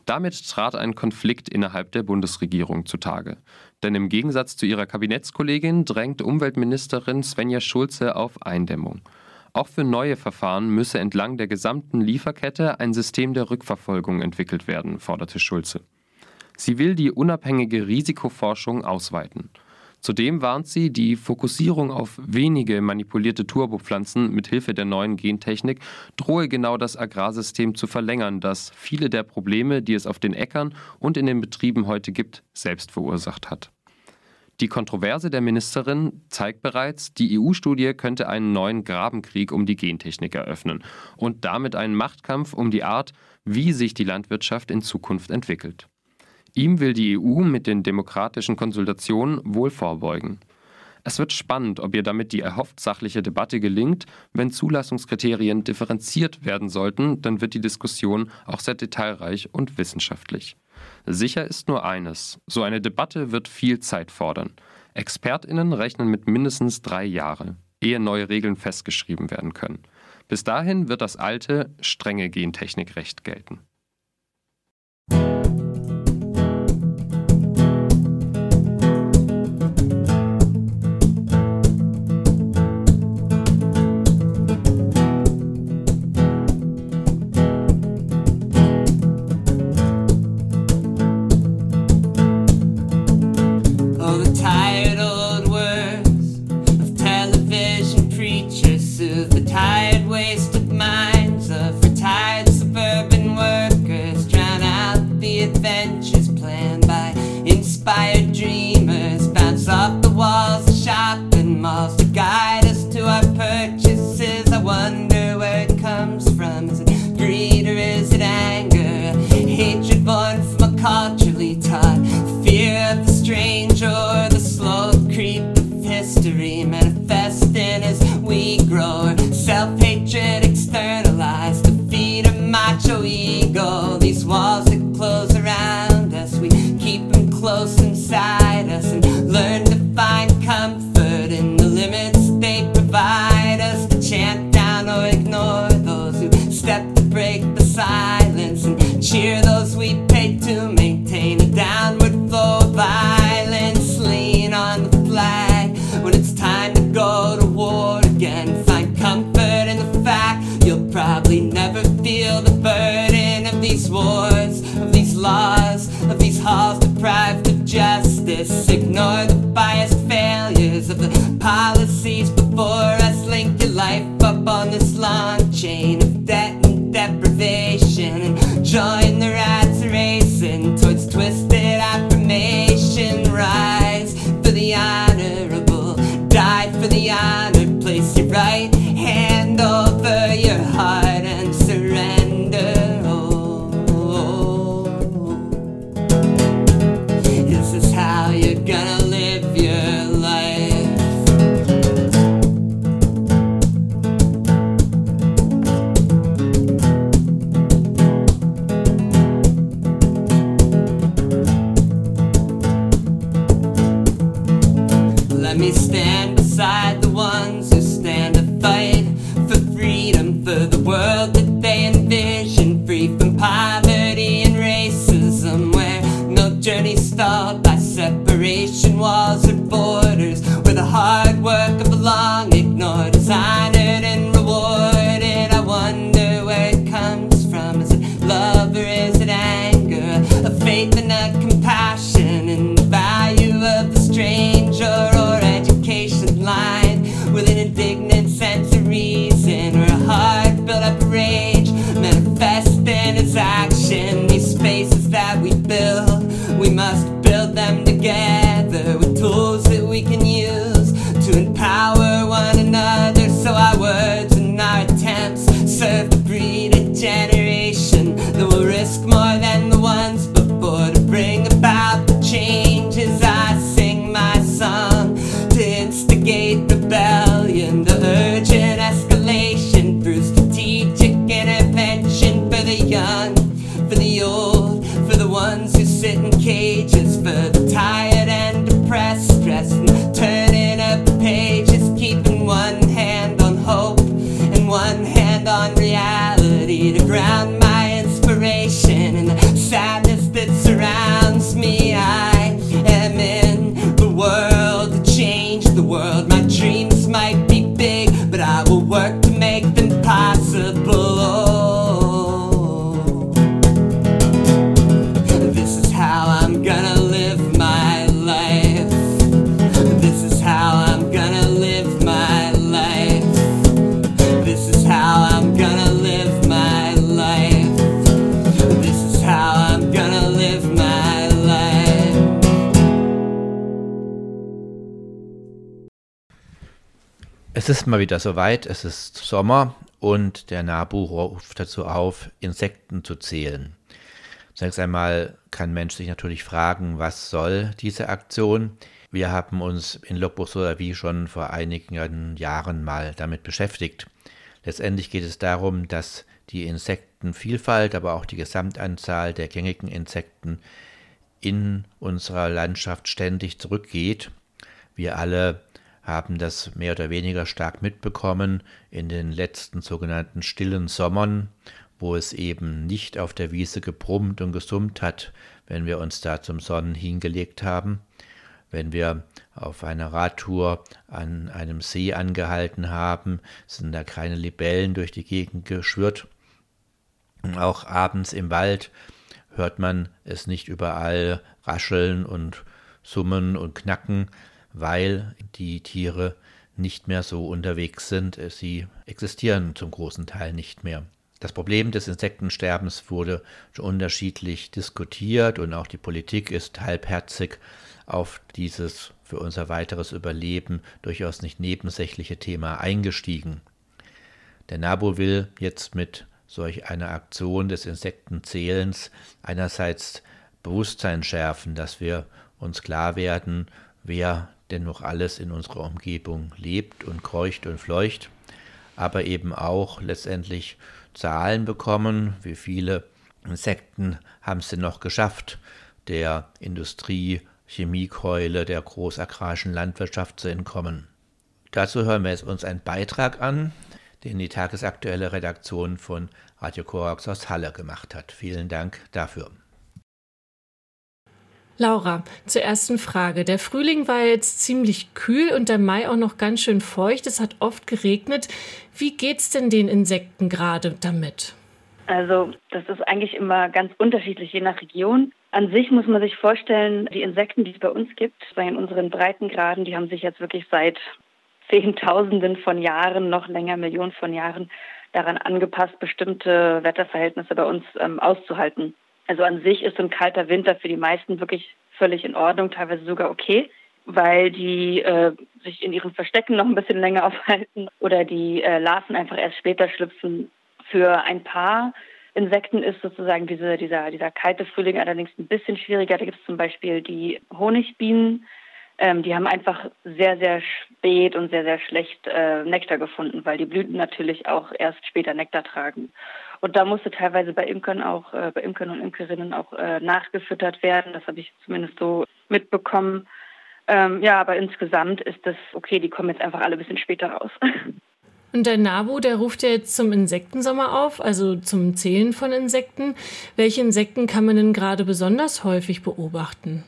Damit trat ein Konflikt innerhalb der Bundesregierung zutage. Denn im Gegensatz zu ihrer Kabinettskollegin drängt Umweltministerin Svenja Schulze auf Eindämmung. Auch für neue Verfahren müsse entlang der gesamten Lieferkette ein System der Rückverfolgung entwickelt werden, forderte Schulze. Sie will die unabhängige Risikoforschung ausweiten. Zudem warnt sie, die Fokussierung auf wenige manipulierte Turbopflanzen mit Hilfe der neuen Gentechnik drohe genau das Agrarsystem zu verlängern, das viele der Probleme, die es auf den Äckern und in den Betrieben heute gibt, selbst verursacht hat. Die Kontroverse der Ministerin zeigt bereits, die EU-Studie könnte einen neuen Grabenkrieg um die Gentechnik eröffnen und damit einen Machtkampf um die Art, wie sich die Landwirtschaft in Zukunft entwickelt. Ihm will die EU mit den demokratischen Konsultationen wohl vorbeugen. Es wird spannend, ob ihr damit die erhofft sachliche Debatte gelingt. Wenn Zulassungskriterien differenziert werden sollten, dann wird die Diskussion auch sehr detailreich und wissenschaftlich. Sicher ist nur eines, so eine Debatte wird viel Zeit fordern. Expertinnen rechnen mit mindestens drei Jahre, ehe neue Regeln festgeschrieben werden können. Bis dahin wird das alte, strenge Gentechnikrecht gelten. pie. Es ist mal wieder soweit, es ist Sommer und der NABU ruft dazu auf, Insekten zu zählen. Zunächst einmal kann Mensch sich natürlich fragen, was soll diese Aktion? Wir haben uns in Logbuch Solavi schon vor einigen Jahren mal damit beschäftigt. Letztendlich geht es darum, dass die Insektenvielfalt, aber auch die Gesamtanzahl der gängigen Insekten in unserer Landschaft ständig zurückgeht. Wir alle haben das mehr oder weniger stark mitbekommen in den letzten sogenannten stillen Sommern, wo es eben nicht auf der Wiese gebrummt und gesummt hat, wenn wir uns da zum Sonnen hingelegt haben, wenn wir auf einer Radtour an einem See angehalten haben, sind da keine Libellen durch die Gegend geschwirrt. Und auch abends im Wald hört man es nicht überall rascheln und summen und knacken, weil die Tiere nicht mehr so unterwegs sind. Sie existieren zum großen Teil nicht mehr. Das Problem des Insektensterbens wurde schon unterschiedlich diskutiert und auch die Politik ist halbherzig auf dieses für unser weiteres Überleben durchaus nicht nebensächliche Thema eingestiegen. Der NABU will jetzt mit solch einer Aktion des Insektenzählens einerseits Bewusstsein schärfen, dass wir uns klar werden, wer denn noch alles in unserer Umgebung lebt und kreucht und fleucht, aber eben auch letztendlich Zahlen bekommen, wie viele Insekten haben es denn noch geschafft, der Industrie, Chemiekeule der großagrarischen Landwirtschaft zu entkommen. Dazu hören wir jetzt uns einen Beitrag an, den die tagesaktuelle Redaktion von Radio Korax aus Halle gemacht hat. Vielen Dank dafür. Laura, zur ersten Frage. Der Frühling war jetzt ziemlich kühl und der Mai auch noch ganz schön feucht. Es hat oft geregnet. Wie geht's denn den Insekten gerade damit? Also, das ist eigentlich immer ganz unterschiedlich, je nach Region. An sich muss man sich vorstellen, die Insekten, die es bei uns gibt, in unseren Breitengraden, die haben sich jetzt wirklich seit Zehntausenden von Jahren, noch länger Millionen von Jahren daran angepasst, bestimmte Wetterverhältnisse bei uns ähm, auszuhalten. Also an sich ist so ein kalter Winter für die meisten wirklich völlig in Ordnung, teilweise sogar okay, weil die äh, sich in ihren Verstecken noch ein bisschen länger aufhalten oder die äh, Larven einfach erst später schlüpfen. Für ein paar Insekten ist sozusagen diese, dieser, dieser kalte Frühling allerdings ein bisschen schwieriger. Da gibt es zum Beispiel die Honigbienen. Ähm, die haben einfach sehr, sehr spät und sehr, sehr schlecht äh, Nektar gefunden, weil die Blüten natürlich auch erst später Nektar tragen. Und da musste teilweise bei Imkern auch, äh, bei Imkern und Imkerinnen auch äh, nachgefüttert werden. Das habe ich zumindest so mitbekommen. Ähm, ja, aber insgesamt ist das okay, die kommen jetzt einfach alle ein bisschen später raus. Und der NABU, der ruft ja jetzt zum Insektensommer auf, also zum Zählen von Insekten. Welche Insekten kann man denn gerade besonders häufig beobachten?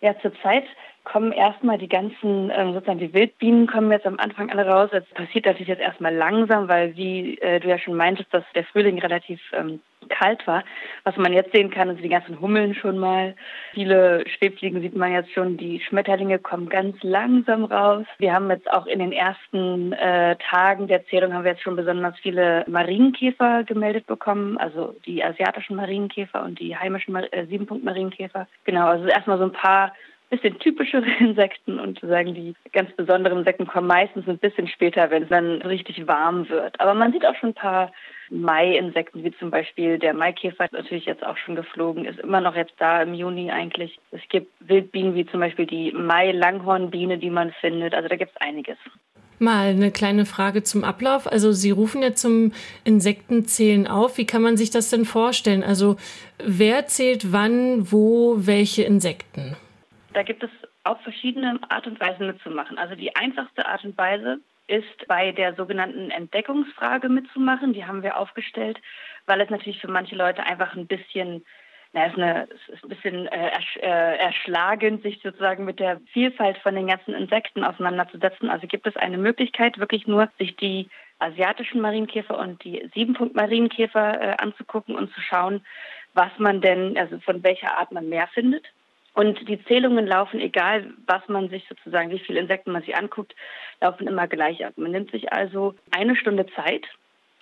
Ja, zurzeit kommen erstmal die ganzen, ähm, sozusagen die Wildbienen kommen jetzt am Anfang alle raus. Das passiert natürlich jetzt erstmal langsam, weil wie äh, du ja schon meintest, dass der Frühling relativ ähm, kalt war. Was man jetzt sehen kann, sind die ganzen Hummeln schon mal. Viele Schwebfliegen sieht man jetzt schon. Die Schmetterlinge kommen ganz langsam raus. Wir haben jetzt auch in den ersten äh, Tagen der Zählung haben wir jetzt schon besonders viele Marienkäfer gemeldet bekommen, also die asiatischen Marienkäfer und die heimischen Mar äh, Siebenpunkt-Marienkäfer. Genau, also erstmal so ein paar bisschen typischere Insekten und sagen, die ganz besonderen Insekten kommen meistens ein bisschen später, wenn es dann richtig warm wird. Aber man sieht auch schon ein paar Mai-Insekten, wie zum Beispiel der Maikäfer, natürlich jetzt auch schon geflogen, ist immer noch jetzt da im Juni eigentlich. Es gibt Wildbienen wie zum Beispiel die Mai-Langhornbiene, die man findet. Also da gibt es einiges. Mal eine kleine Frage zum Ablauf. Also Sie rufen ja zum Insektenzählen auf. Wie kann man sich das denn vorstellen? Also wer zählt wann, wo, welche Insekten? Da gibt es auch verschiedene Art und Weisen mitzumachen. Also die einfachste Art und Weise ist bei der sogenannten Entdeckungsfrage mitzumachen. Die haben wir aufgestellt, weil es natürlich für manche Leute einfach ein bisschen na, ist eine, ist ein bisschen äh, ersch, äh, erschlagend, sich sozusagen mit der Vielfalt von den ganzen Insekten auseinanderzusetzen. Also gibt es eine Möglichkeit, wirklich nur sich die asiatischen Marienkäfer und die Siebenpunkt-Marienkäfer äh, anzugucken und zu schauen, was man denn, also von welcher Art man mehr findet. Und die Zählungen laufen, egal was man sich sozusagen, wie viele Insekten man sich anguckt, laufen immer gleich ab. Man nimmt sich also eine Stunde Zeit,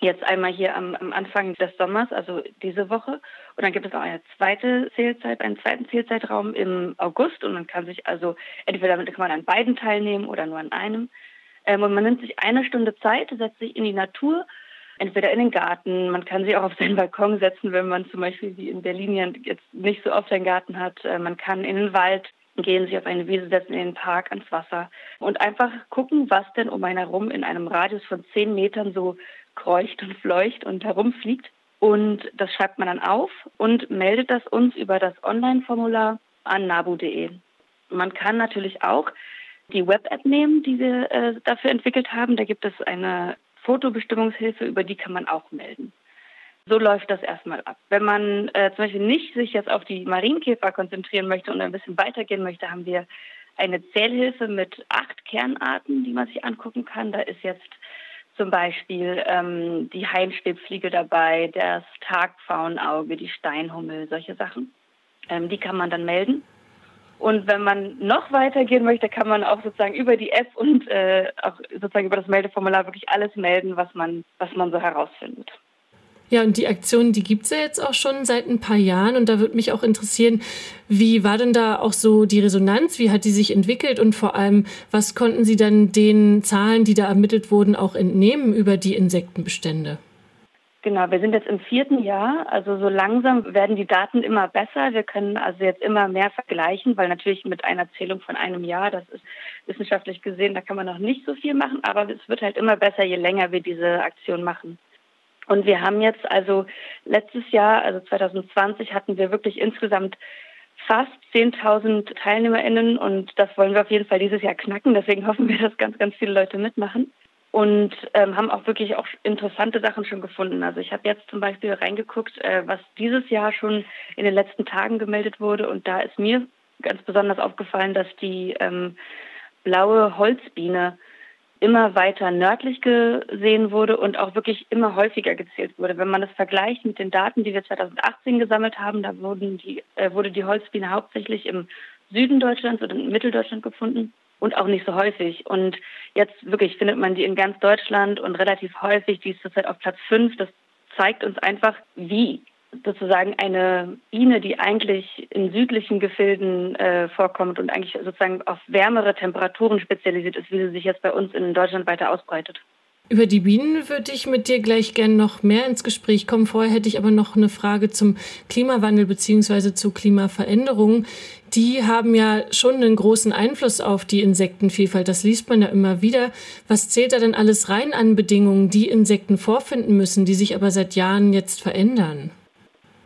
jetzt einmal hier am, am, Anfang des Sommers, also diese Woche. Und dann gibt es auch eine zweite Zählzeit, einen zweiten Zählzeitraum im August. Und man kann sich also entweder kann man an beiden teilnehmen oder nur an einem. Ähm, und man nimmt sich eine Stunde Zeit, setzt sich in die Natur entweder in den Garten, man kann sie auch auf seinen Balkon setzen, wenn man zum Beispiel wie in Berlin jetzt nicht so oft einen Garten hat. Äh, man kann in den Wald gehen, sich auf eine Wiese setzen, in den Park, ans Wasser und einfach gucken, was denn um einen herum in einem Radius von zehn Metern so kreucht und fleucht und herumfliegt. Und das schreibt man dann auf und meldet das uns über das Online-Formular an nabu.de. Man kann natürlich auch die Web-App nehmen, die wir äh, dafür entwickelt haben. Da gibt es eine Fotobestimmungshilfe, über die kann man auch melden. So läuft das erstmal ab. Wenn man äh, zum Beispiel nicht sich jetzt auf die Marienkäfer konzentrieren möchte und ein bisschen weitergehen möchte, haben wir eine Zählhilfe mit acht Kernarten, die man sich angucken kann. Da ist jetzt zum Beispiel ähm, die Heimschwebfliege dabei, das Tagpfauenauge, die Steinhummel, solche Sachen. Ähm, die kann man dann melden. Und wenn man noch weitergehen möchte, kann man auch sozusagen über die App und äh, auch sozusagen über das Meldeformular wirklich alles melden, was man, was man so herausfindet. Ja, und die Aktion, die gibt es ja jetzt auch schon seit ein paar Jahren. Und da würde mich auch interessieren, wie war denn da auch so die Resonanz? Wie hat die sich entwickelt? Und vor allem, was konnten Sie dann den Zahlen, die da ermittelt wurden, auch entnehmen über die Insektenbestände? Genau, wir sind jetzt im vierten Jahr. Also so langsam werden die Daten immer besser. Wir können also jetzt immer mehr vergleichen, weil natürlich mit einer Zählung von einem Jahr, das ist wissenschaftlich gesehen, da kann man noch nicht so viel machen, aber es wird halt immer besser, je länger wir diese Aktion machen. Und wir haben jetzt also letztes Jahr, also 2020, hatten wir wirklich insgesamt fast 10.000 TeilnehmerInnen und das wollen wir auf jeden Fall dieses Jahr knacken. Deswegen hoffen wir, dass ganz, ganz viele Leute mitmachen und ähm, haben auch wirklich auch interessante Sachen schon gefunden. Also ich habe jetzt zum Beispiel reingeguckt, äh, was dieses Jahr schon in den letzten Tagen gemeldet wurde und da ist mir ganz besonders aufgefallen, dass die ähm, blaue Holzbiene immer weiter nördlich gesehen wurde und auch wirklich immer häufiger gezählt wurde. Wenn man das vergleicht mit den Daten, die wir 2018 gesammelt haben, da wurden die, äh, wurde die Holzbiene hauptsächlich im Süden Deutschlands oder in Mitteldeutschland gefunden und auch nicht so häufig. Und jetzt wirklich findet man die in ganz Deutschland und relativ häufig. Die ist zurzeit auf Platz 5. Das zeigt uns einfach, wie sozusagen eine Biene, die eigentlich in südlichen Gefilden äh, vorkommt und eigentlich sozusagen auf wärmere Temperaturen spezialisiert ist, wie sie sich jetzt bei uns in Deutschland weiter ausbreitet. Über die Bienen würde ich mit dir gleich gerne noch mehr ins Gespräch kommen. Vorher hätte ich aber noch eine Frage zum Klimawandel bzw. zu Klimaveränderungen. Die haben ja schon einen großen Einfluss auf die Insektenvielfalt. Das liest man ja immer wieder. Was zählt da denn alles rein an Bedingungen, die Insekten vorfinden müssen, die sich aber seit Jahren jetzt verändern?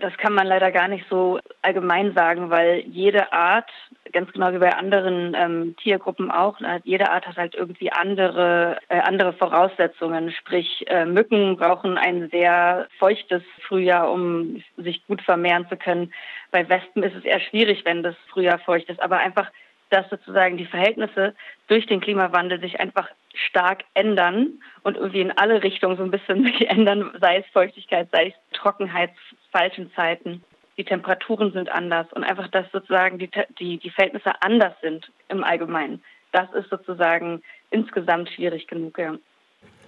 Das kann man leider gar nicht so allgemein sagen, weil jede Art, ganz genau wie bei anderen ähm, Tiergruppen auch, jede Art hat halt irgendwie andere, äh, andere Voraussetzungen. Sprich, äh, Mücken brauchen ein sehr feuchtes Frühjahr, um sich gut vermehren zu können. Bei Wespen ist es eher schwierig, wenn das Frühjahr feucht ist, aber einfach dass sozusagen die Verhältnisse durch den Klimawandel sich einfach stark ändern und irgendwie in alle Richtungen so ein bisschen sich ändern, sei es Feuchtigkeit, sei es Trockenheit, falschen Zeiten. Die Temperaturen sind anders und einfach, dass sozusagen die, die, die Verhältnisse anders sind im Allgemeinen. Das ist sozusagen insgesamt schwierig genug, ja.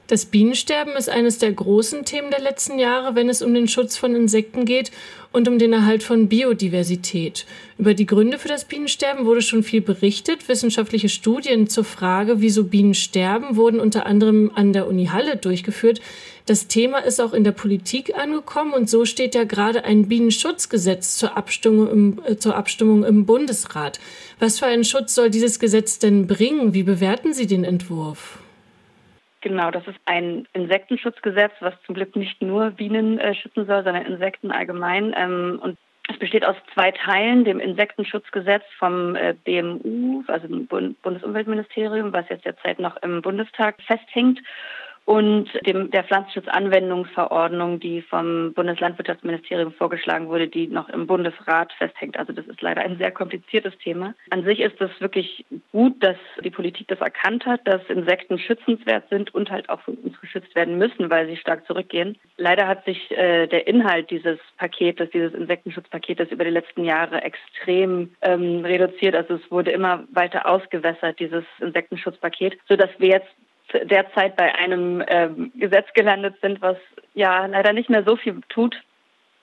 Das Bienensterben ist eines der großen Themen der letzten Jahre, wenn es um den Schutz von Insekten geht und um den Erhalt von Biodiversität. Über die Gründe für das Bienensterben wurde schon viel berichtet. Wissenschaftliche Studien zur Frage, wieso Bienen sterben, wurden unter anderem an der Uni Halle durchgeführt. Das Thema ist auch in der Politik angekommen und so steht ja gerade ein Bienenschutzgesetz zur Abstimmung im, äh, zur Abstimmung im Bundesrat. Was für einen Schutz soll dieses Gesetz denn bringen? Wie bewerten Sie den Entwurf? Genau, das ist ein Insektenschutzgesetz, was zum Glück nicht nur Bienen äh, schützen soll, sondern Insekten allgemein. Ähm, und es besteht aus zwei Teilen, dem Insektenschutzgesetz vom äh, BMU, also dem Bundesumweltministerium, was jetzt derzeit noch im Bundestag festhängt, und dem, der Pflanzenschutzanwendungsverordnung, die vom Bundeslandwirtschaftsministerium vorgeschlagen wurde, die noch im Bundesrat festhängt. Also das ist leider ein sehr kompliziertes Thema. An sich ist es wirklich gut, dass die Politik das erkannt hat, dass Insekten schützenswert sind und halt auch von uns geschützt werden müssen, weil sie stark zurückgehen. Leider hat sich äh, der Inhalt dieses Paketes, dieses Insektenschutzpaketes über die letzten Jahre extrem ähm, reduziert. Also es wurde immer weiter ausgewässert, dieses Insektenschutzpaket, sodass wir jetzt derzeit bei einem ähm, Gesetz gelandet sind, was ja leider nicht mehr so viel tut.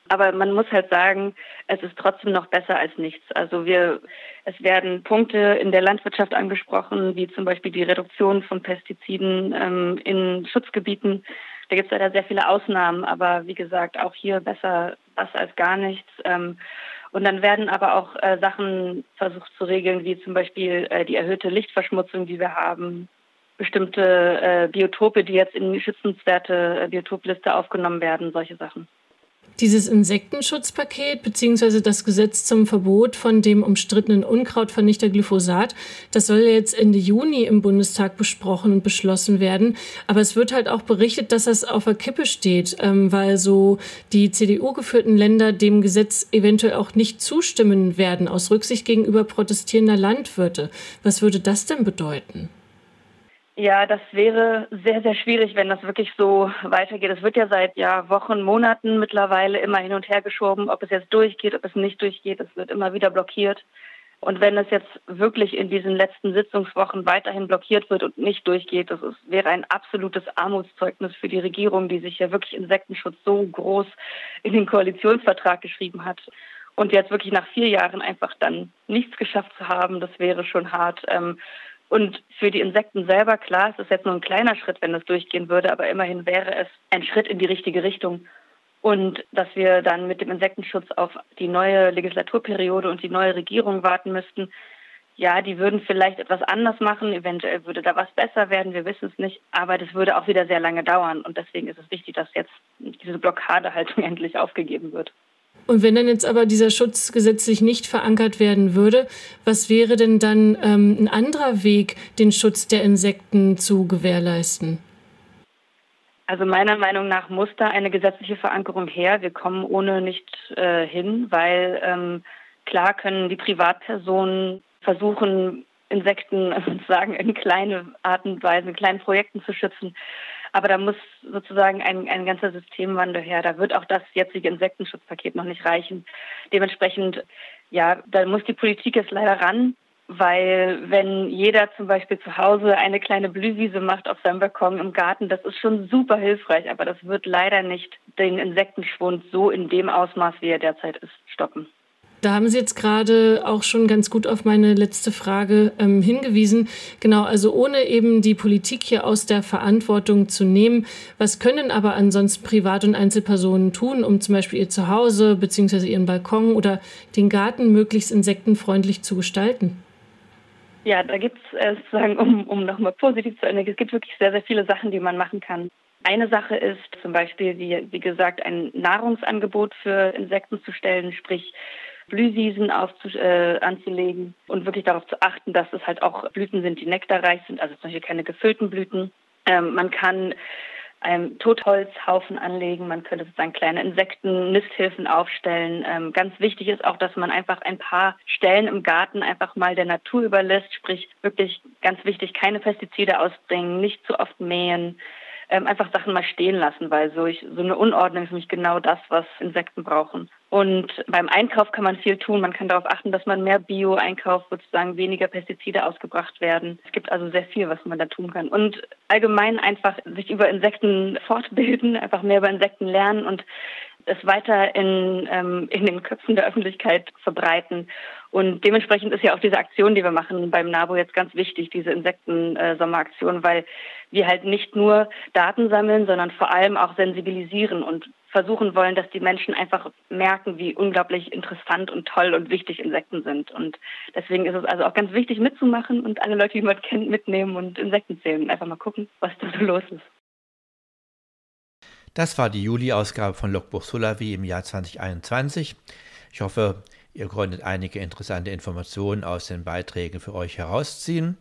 Aber man muss halt sagen, es ist trotzdem noch besser als nichts. Also wir, es werden Punkte in der Landwirtschaft angesprochen, wie zum Beispiel die Reduktion von Pestiziden ähm, in Schutzgebieten. Da gibt es leider sehr viele Ausnahmen, aber wie gesagt, auch hier besser was als gar nichts. Ähm, und dann werden aber auch äh, Sachen versucht zu regeln, wie zum Beispiel äh, die erhöhte Lichtverschmutzung, die wir haben, bestimmte äh, Biotope, die jetzt in die schützenswerte äh, Biotopliste aufgenommen werden, solche Sachen. Dieses Insektenschutzpaket bzw. das Gesetz zum Verbot von dem umstrittenen Unkrautvernichter Glyphosat, das soll jetzt Ende Juni im Bundestag besprochen und beschlossen werden. Aber es wird halt auch berichtet, dass das auf der Kippe steht, ähm, weil so die CDU-geführten Länder dem Gesetz eventuell auch nicht zustimmen werden, aus Rücksicht gegenüber protestierender Landwirte. Was würde das denn bedeuten? Ja, das wäre sehr, sehr schwierig, wenn das wirklich so weitergeht. Es wird ja seit ja, Wochen, Monaten mittlerweile immer hin und her geschoben, ob es jetzt durchgeht, ob es nicht durchgeht. Es wird immer wieder blockiert. Und wenn es jetzt wirklich in diesen letzten Sitzungswochen weiterhin blockiert wird und nicht durchgeht, das ist, wäre ein absolutes Armutszeugnis für die Regierung, die sich ja wirklich Insektenschutz so groß in den Koalitionsvertrag geschrieben hat. Und jetzt wirklich nach vier Jahren einfach dann nichts geschafft zu haben, das wäre schon hart. Ähm, und für die Insekten selber, klar, es ist jetzt nur ein kleiner Schritt, wenn es durchgehen würde, aber immerhin wäre es ein Schritt in die richtige Richtung. Und dass wir dann mit dem Insektenschutz auf die neue Legislaturperiode und die neue Regierung warten müssten, ja, die würden vielleicht etwas anders machen, eventuell würde da was besser werden, wir wissen es nicht, aber das würde auch wieder sehr lange dauern. Und deswegen ist es wichtig, dass jetzt diese Blockadehaltung endlich aufgegeben wird. Und wenn dann jetzt aber dieser Schutz gesetzlich nicht verankert werden würde, was wäre denn dann ähm, ein anderer Weg, den Schutz der Insekten zu gewährleisten? Also meiner Meinung nach muss da eine gesetzliche Verankerung her. Wir kommen ohne nicht äh, hin, weil ähm, klar können die Privatpersonen versuchen, Insekten sozusagen in kleine Arten und Weisen, in kleinen Projekten zu schützen. Aber da muss sozusagen ein, ein ganzer Systemwandel her. Da wird auch das jetzige Insektenschutzpaket noch nicht reichen. Dementsprechend, ja, da muss die Politik jetzt leider ran, weil wenn jeder zum Beispiel zu Hause eine kleine Blühwiese macht auf seinem Balkon im Garten, das ist schon super hilfreich, aber das wird leider nicht den Insektenschwund so in dem Ausmaß, wie er derzeit ist, stoppen. Da haben Sie jetzt gerade auch schon ganz gut auf meine letzte Frage ähm, hingewiesen. Genau, also ohne eben die Politik hier aus der Verantwortung zu nehmen, was können aber ansonsten Privat- und Einzelpersonen tun, um zum Beispiel ihr Zuhause bzw. ihren Balkon oder den Garten möglichst insektenfreundlich zu gestalten? Ja, da gibt es äh, sozusagen, um, um nochmal positiv zu enden, es gibt wirklich sehr, sehr viele Sachen, die man machen kann. Eine Sache ist zum Beispiel, wie, wie gesagt, ein Nahrungsangebot für Insekten zu stellen, sprich Blühwiesen äh, anzulegen und wirklich darauf zu achten, dass es halt auch Blüten sind, die nektarreich sind, also zum Beispiel keine gefüllten Blüten. Ähm, man kann einen Totholzhaufen anlegen, man könnte sozusagen kleine Insekten-Nisthilfen aufstellen. Ähm, ganz wichtig ist auch, dass man einfach ein paar Stellen im Garten einfach mal der Natur überlässt, sprich wirklich ganz wichtig, keine Pestizide ausbringen, nicht zu oft mähen, ähm, einfach Sachen mal stehen lassen, weil so, ich, so eine Unordnung ist nämlich genau das, was Insekten brauchen. Und beim Einkauf kann man viel tun. Man kann darauf achten, dass man mehr Bio einkauft, sozusagen weniger Pestizide ausgebracht werden. Es gibt also sehr viel, was man da tun kann. Und allgemein einfach sich über Insekten fortbilden, einfach mehr über Insekten lernen und es weiter in, ähm, in den Köpfen der Öffentlichkeit verbreiten. Und dementsprechend ist ja auch diese Aktion, die wir machen beim NABO jetzt ganz wichtig, diese Insekten-Sommeraktion, weil wir halt nicht nur Daten sammeln, sondern vor allem auch sensibilisieren und versuchen wollen, dass die Menschen einfach merken, wie unglaublich interessant und toll und wichtig Insekten sind. Und deswegen ist es also auch ganz wichtig mitzumachen und alle Leute, die man kennt, mitnehmen und Insekten zählen und einfach mal gucken, was da so los ist. Das war die Juli-Ausgabe von Logbuch Solavi im Jahr 2021. Ich hoffe, ihr konntet einige interessante Informationen aus den Beiträgen für euch herausziehen.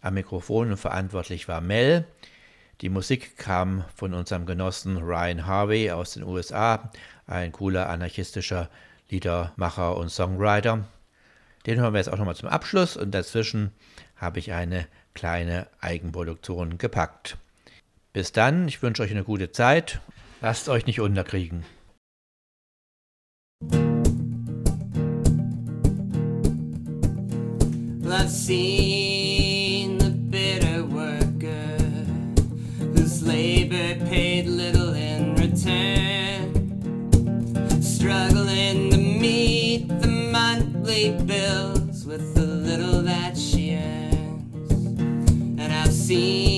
Am Mikrofon verantwortlich war Mel. Die Musik kam von unserem Genossen Ryan Harvey aus den USA, ein cooler anarchistischer Liedermacher und Songwriter. Den hören wir jetzt auch nochmal zum Abschluss und dazwischen habe ich eine kleine Eigenproduktion gepackt. Bis dann, ich wünsche euch eine gute Zeit. Lasst euch nicht unterkriegen. I've seen bills with the little that she earns. And I've seen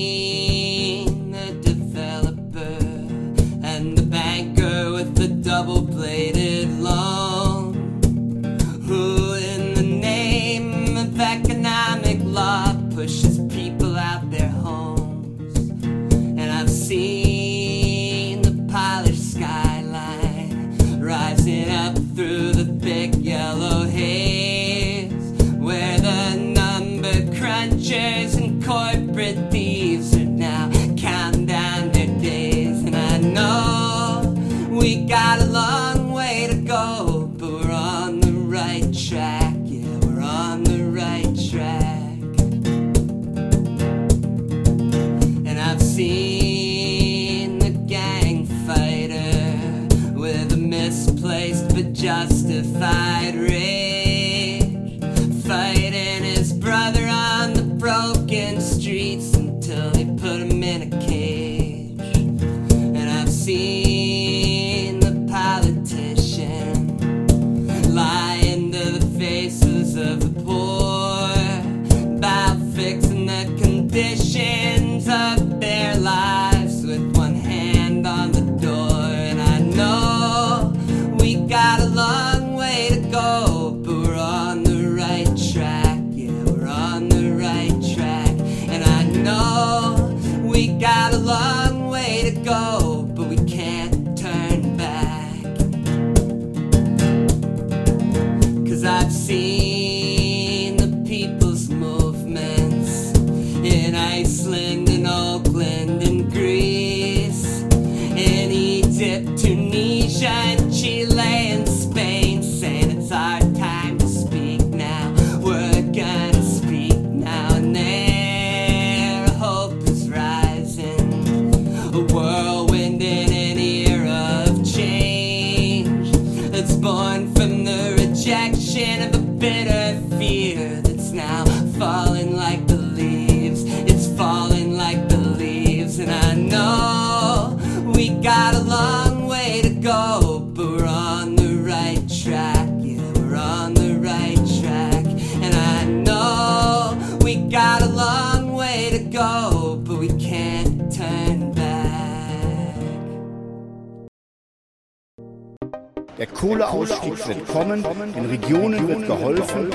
Kohleausstieg wird kommen, den Regionen wird geholfen.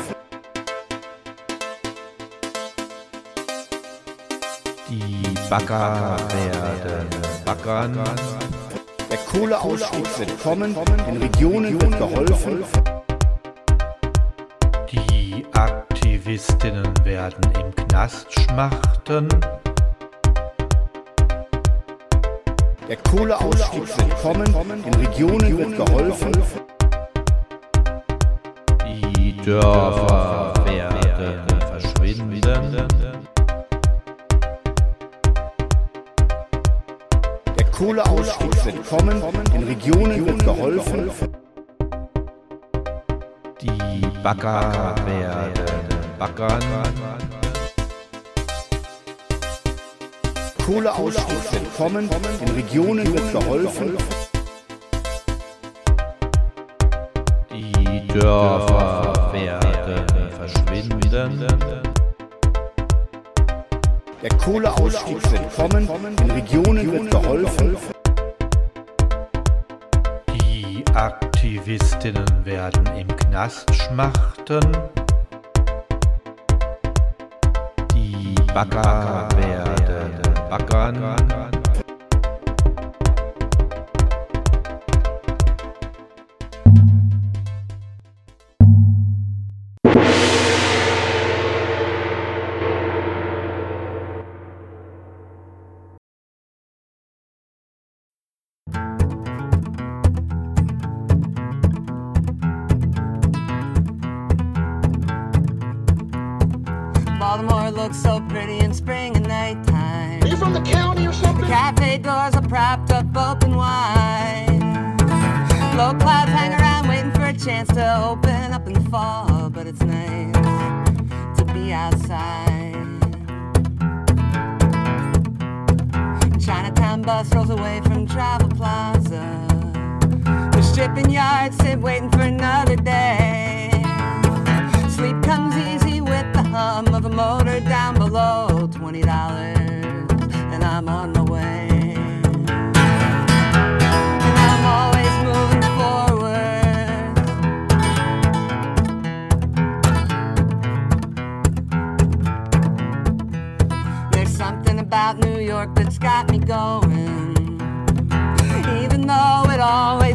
Die Bagger werden baggern. Der Kohleausstieg wird kommen, den Regionen wird geholfen. Die Aktivistinnen werden im Knast schmachten. Der Kohleausstieg wird kommen, den Regionen wird geholfen. Dörfer werden verschwinden. Der Kohleausstieg wird kommen, den Regionen wird geholfen. Die Bagger werden baggern. Kohleausstieg wird kommen, den Regionen wird geholfen. Die Dörfer Kohleausstieg wird den Regionen wird geholfen. Die Aktivistinnen werden im Knast schmachten. Die Bagger werden baggern. But it's nice to be outside. Chinatown bus rolls away from Travel Plaza. The stripping yards sit waiting for another day. Sleep comes easy with the hum of a motor down below. Twenty dollars, and I'm on my going. Even though it always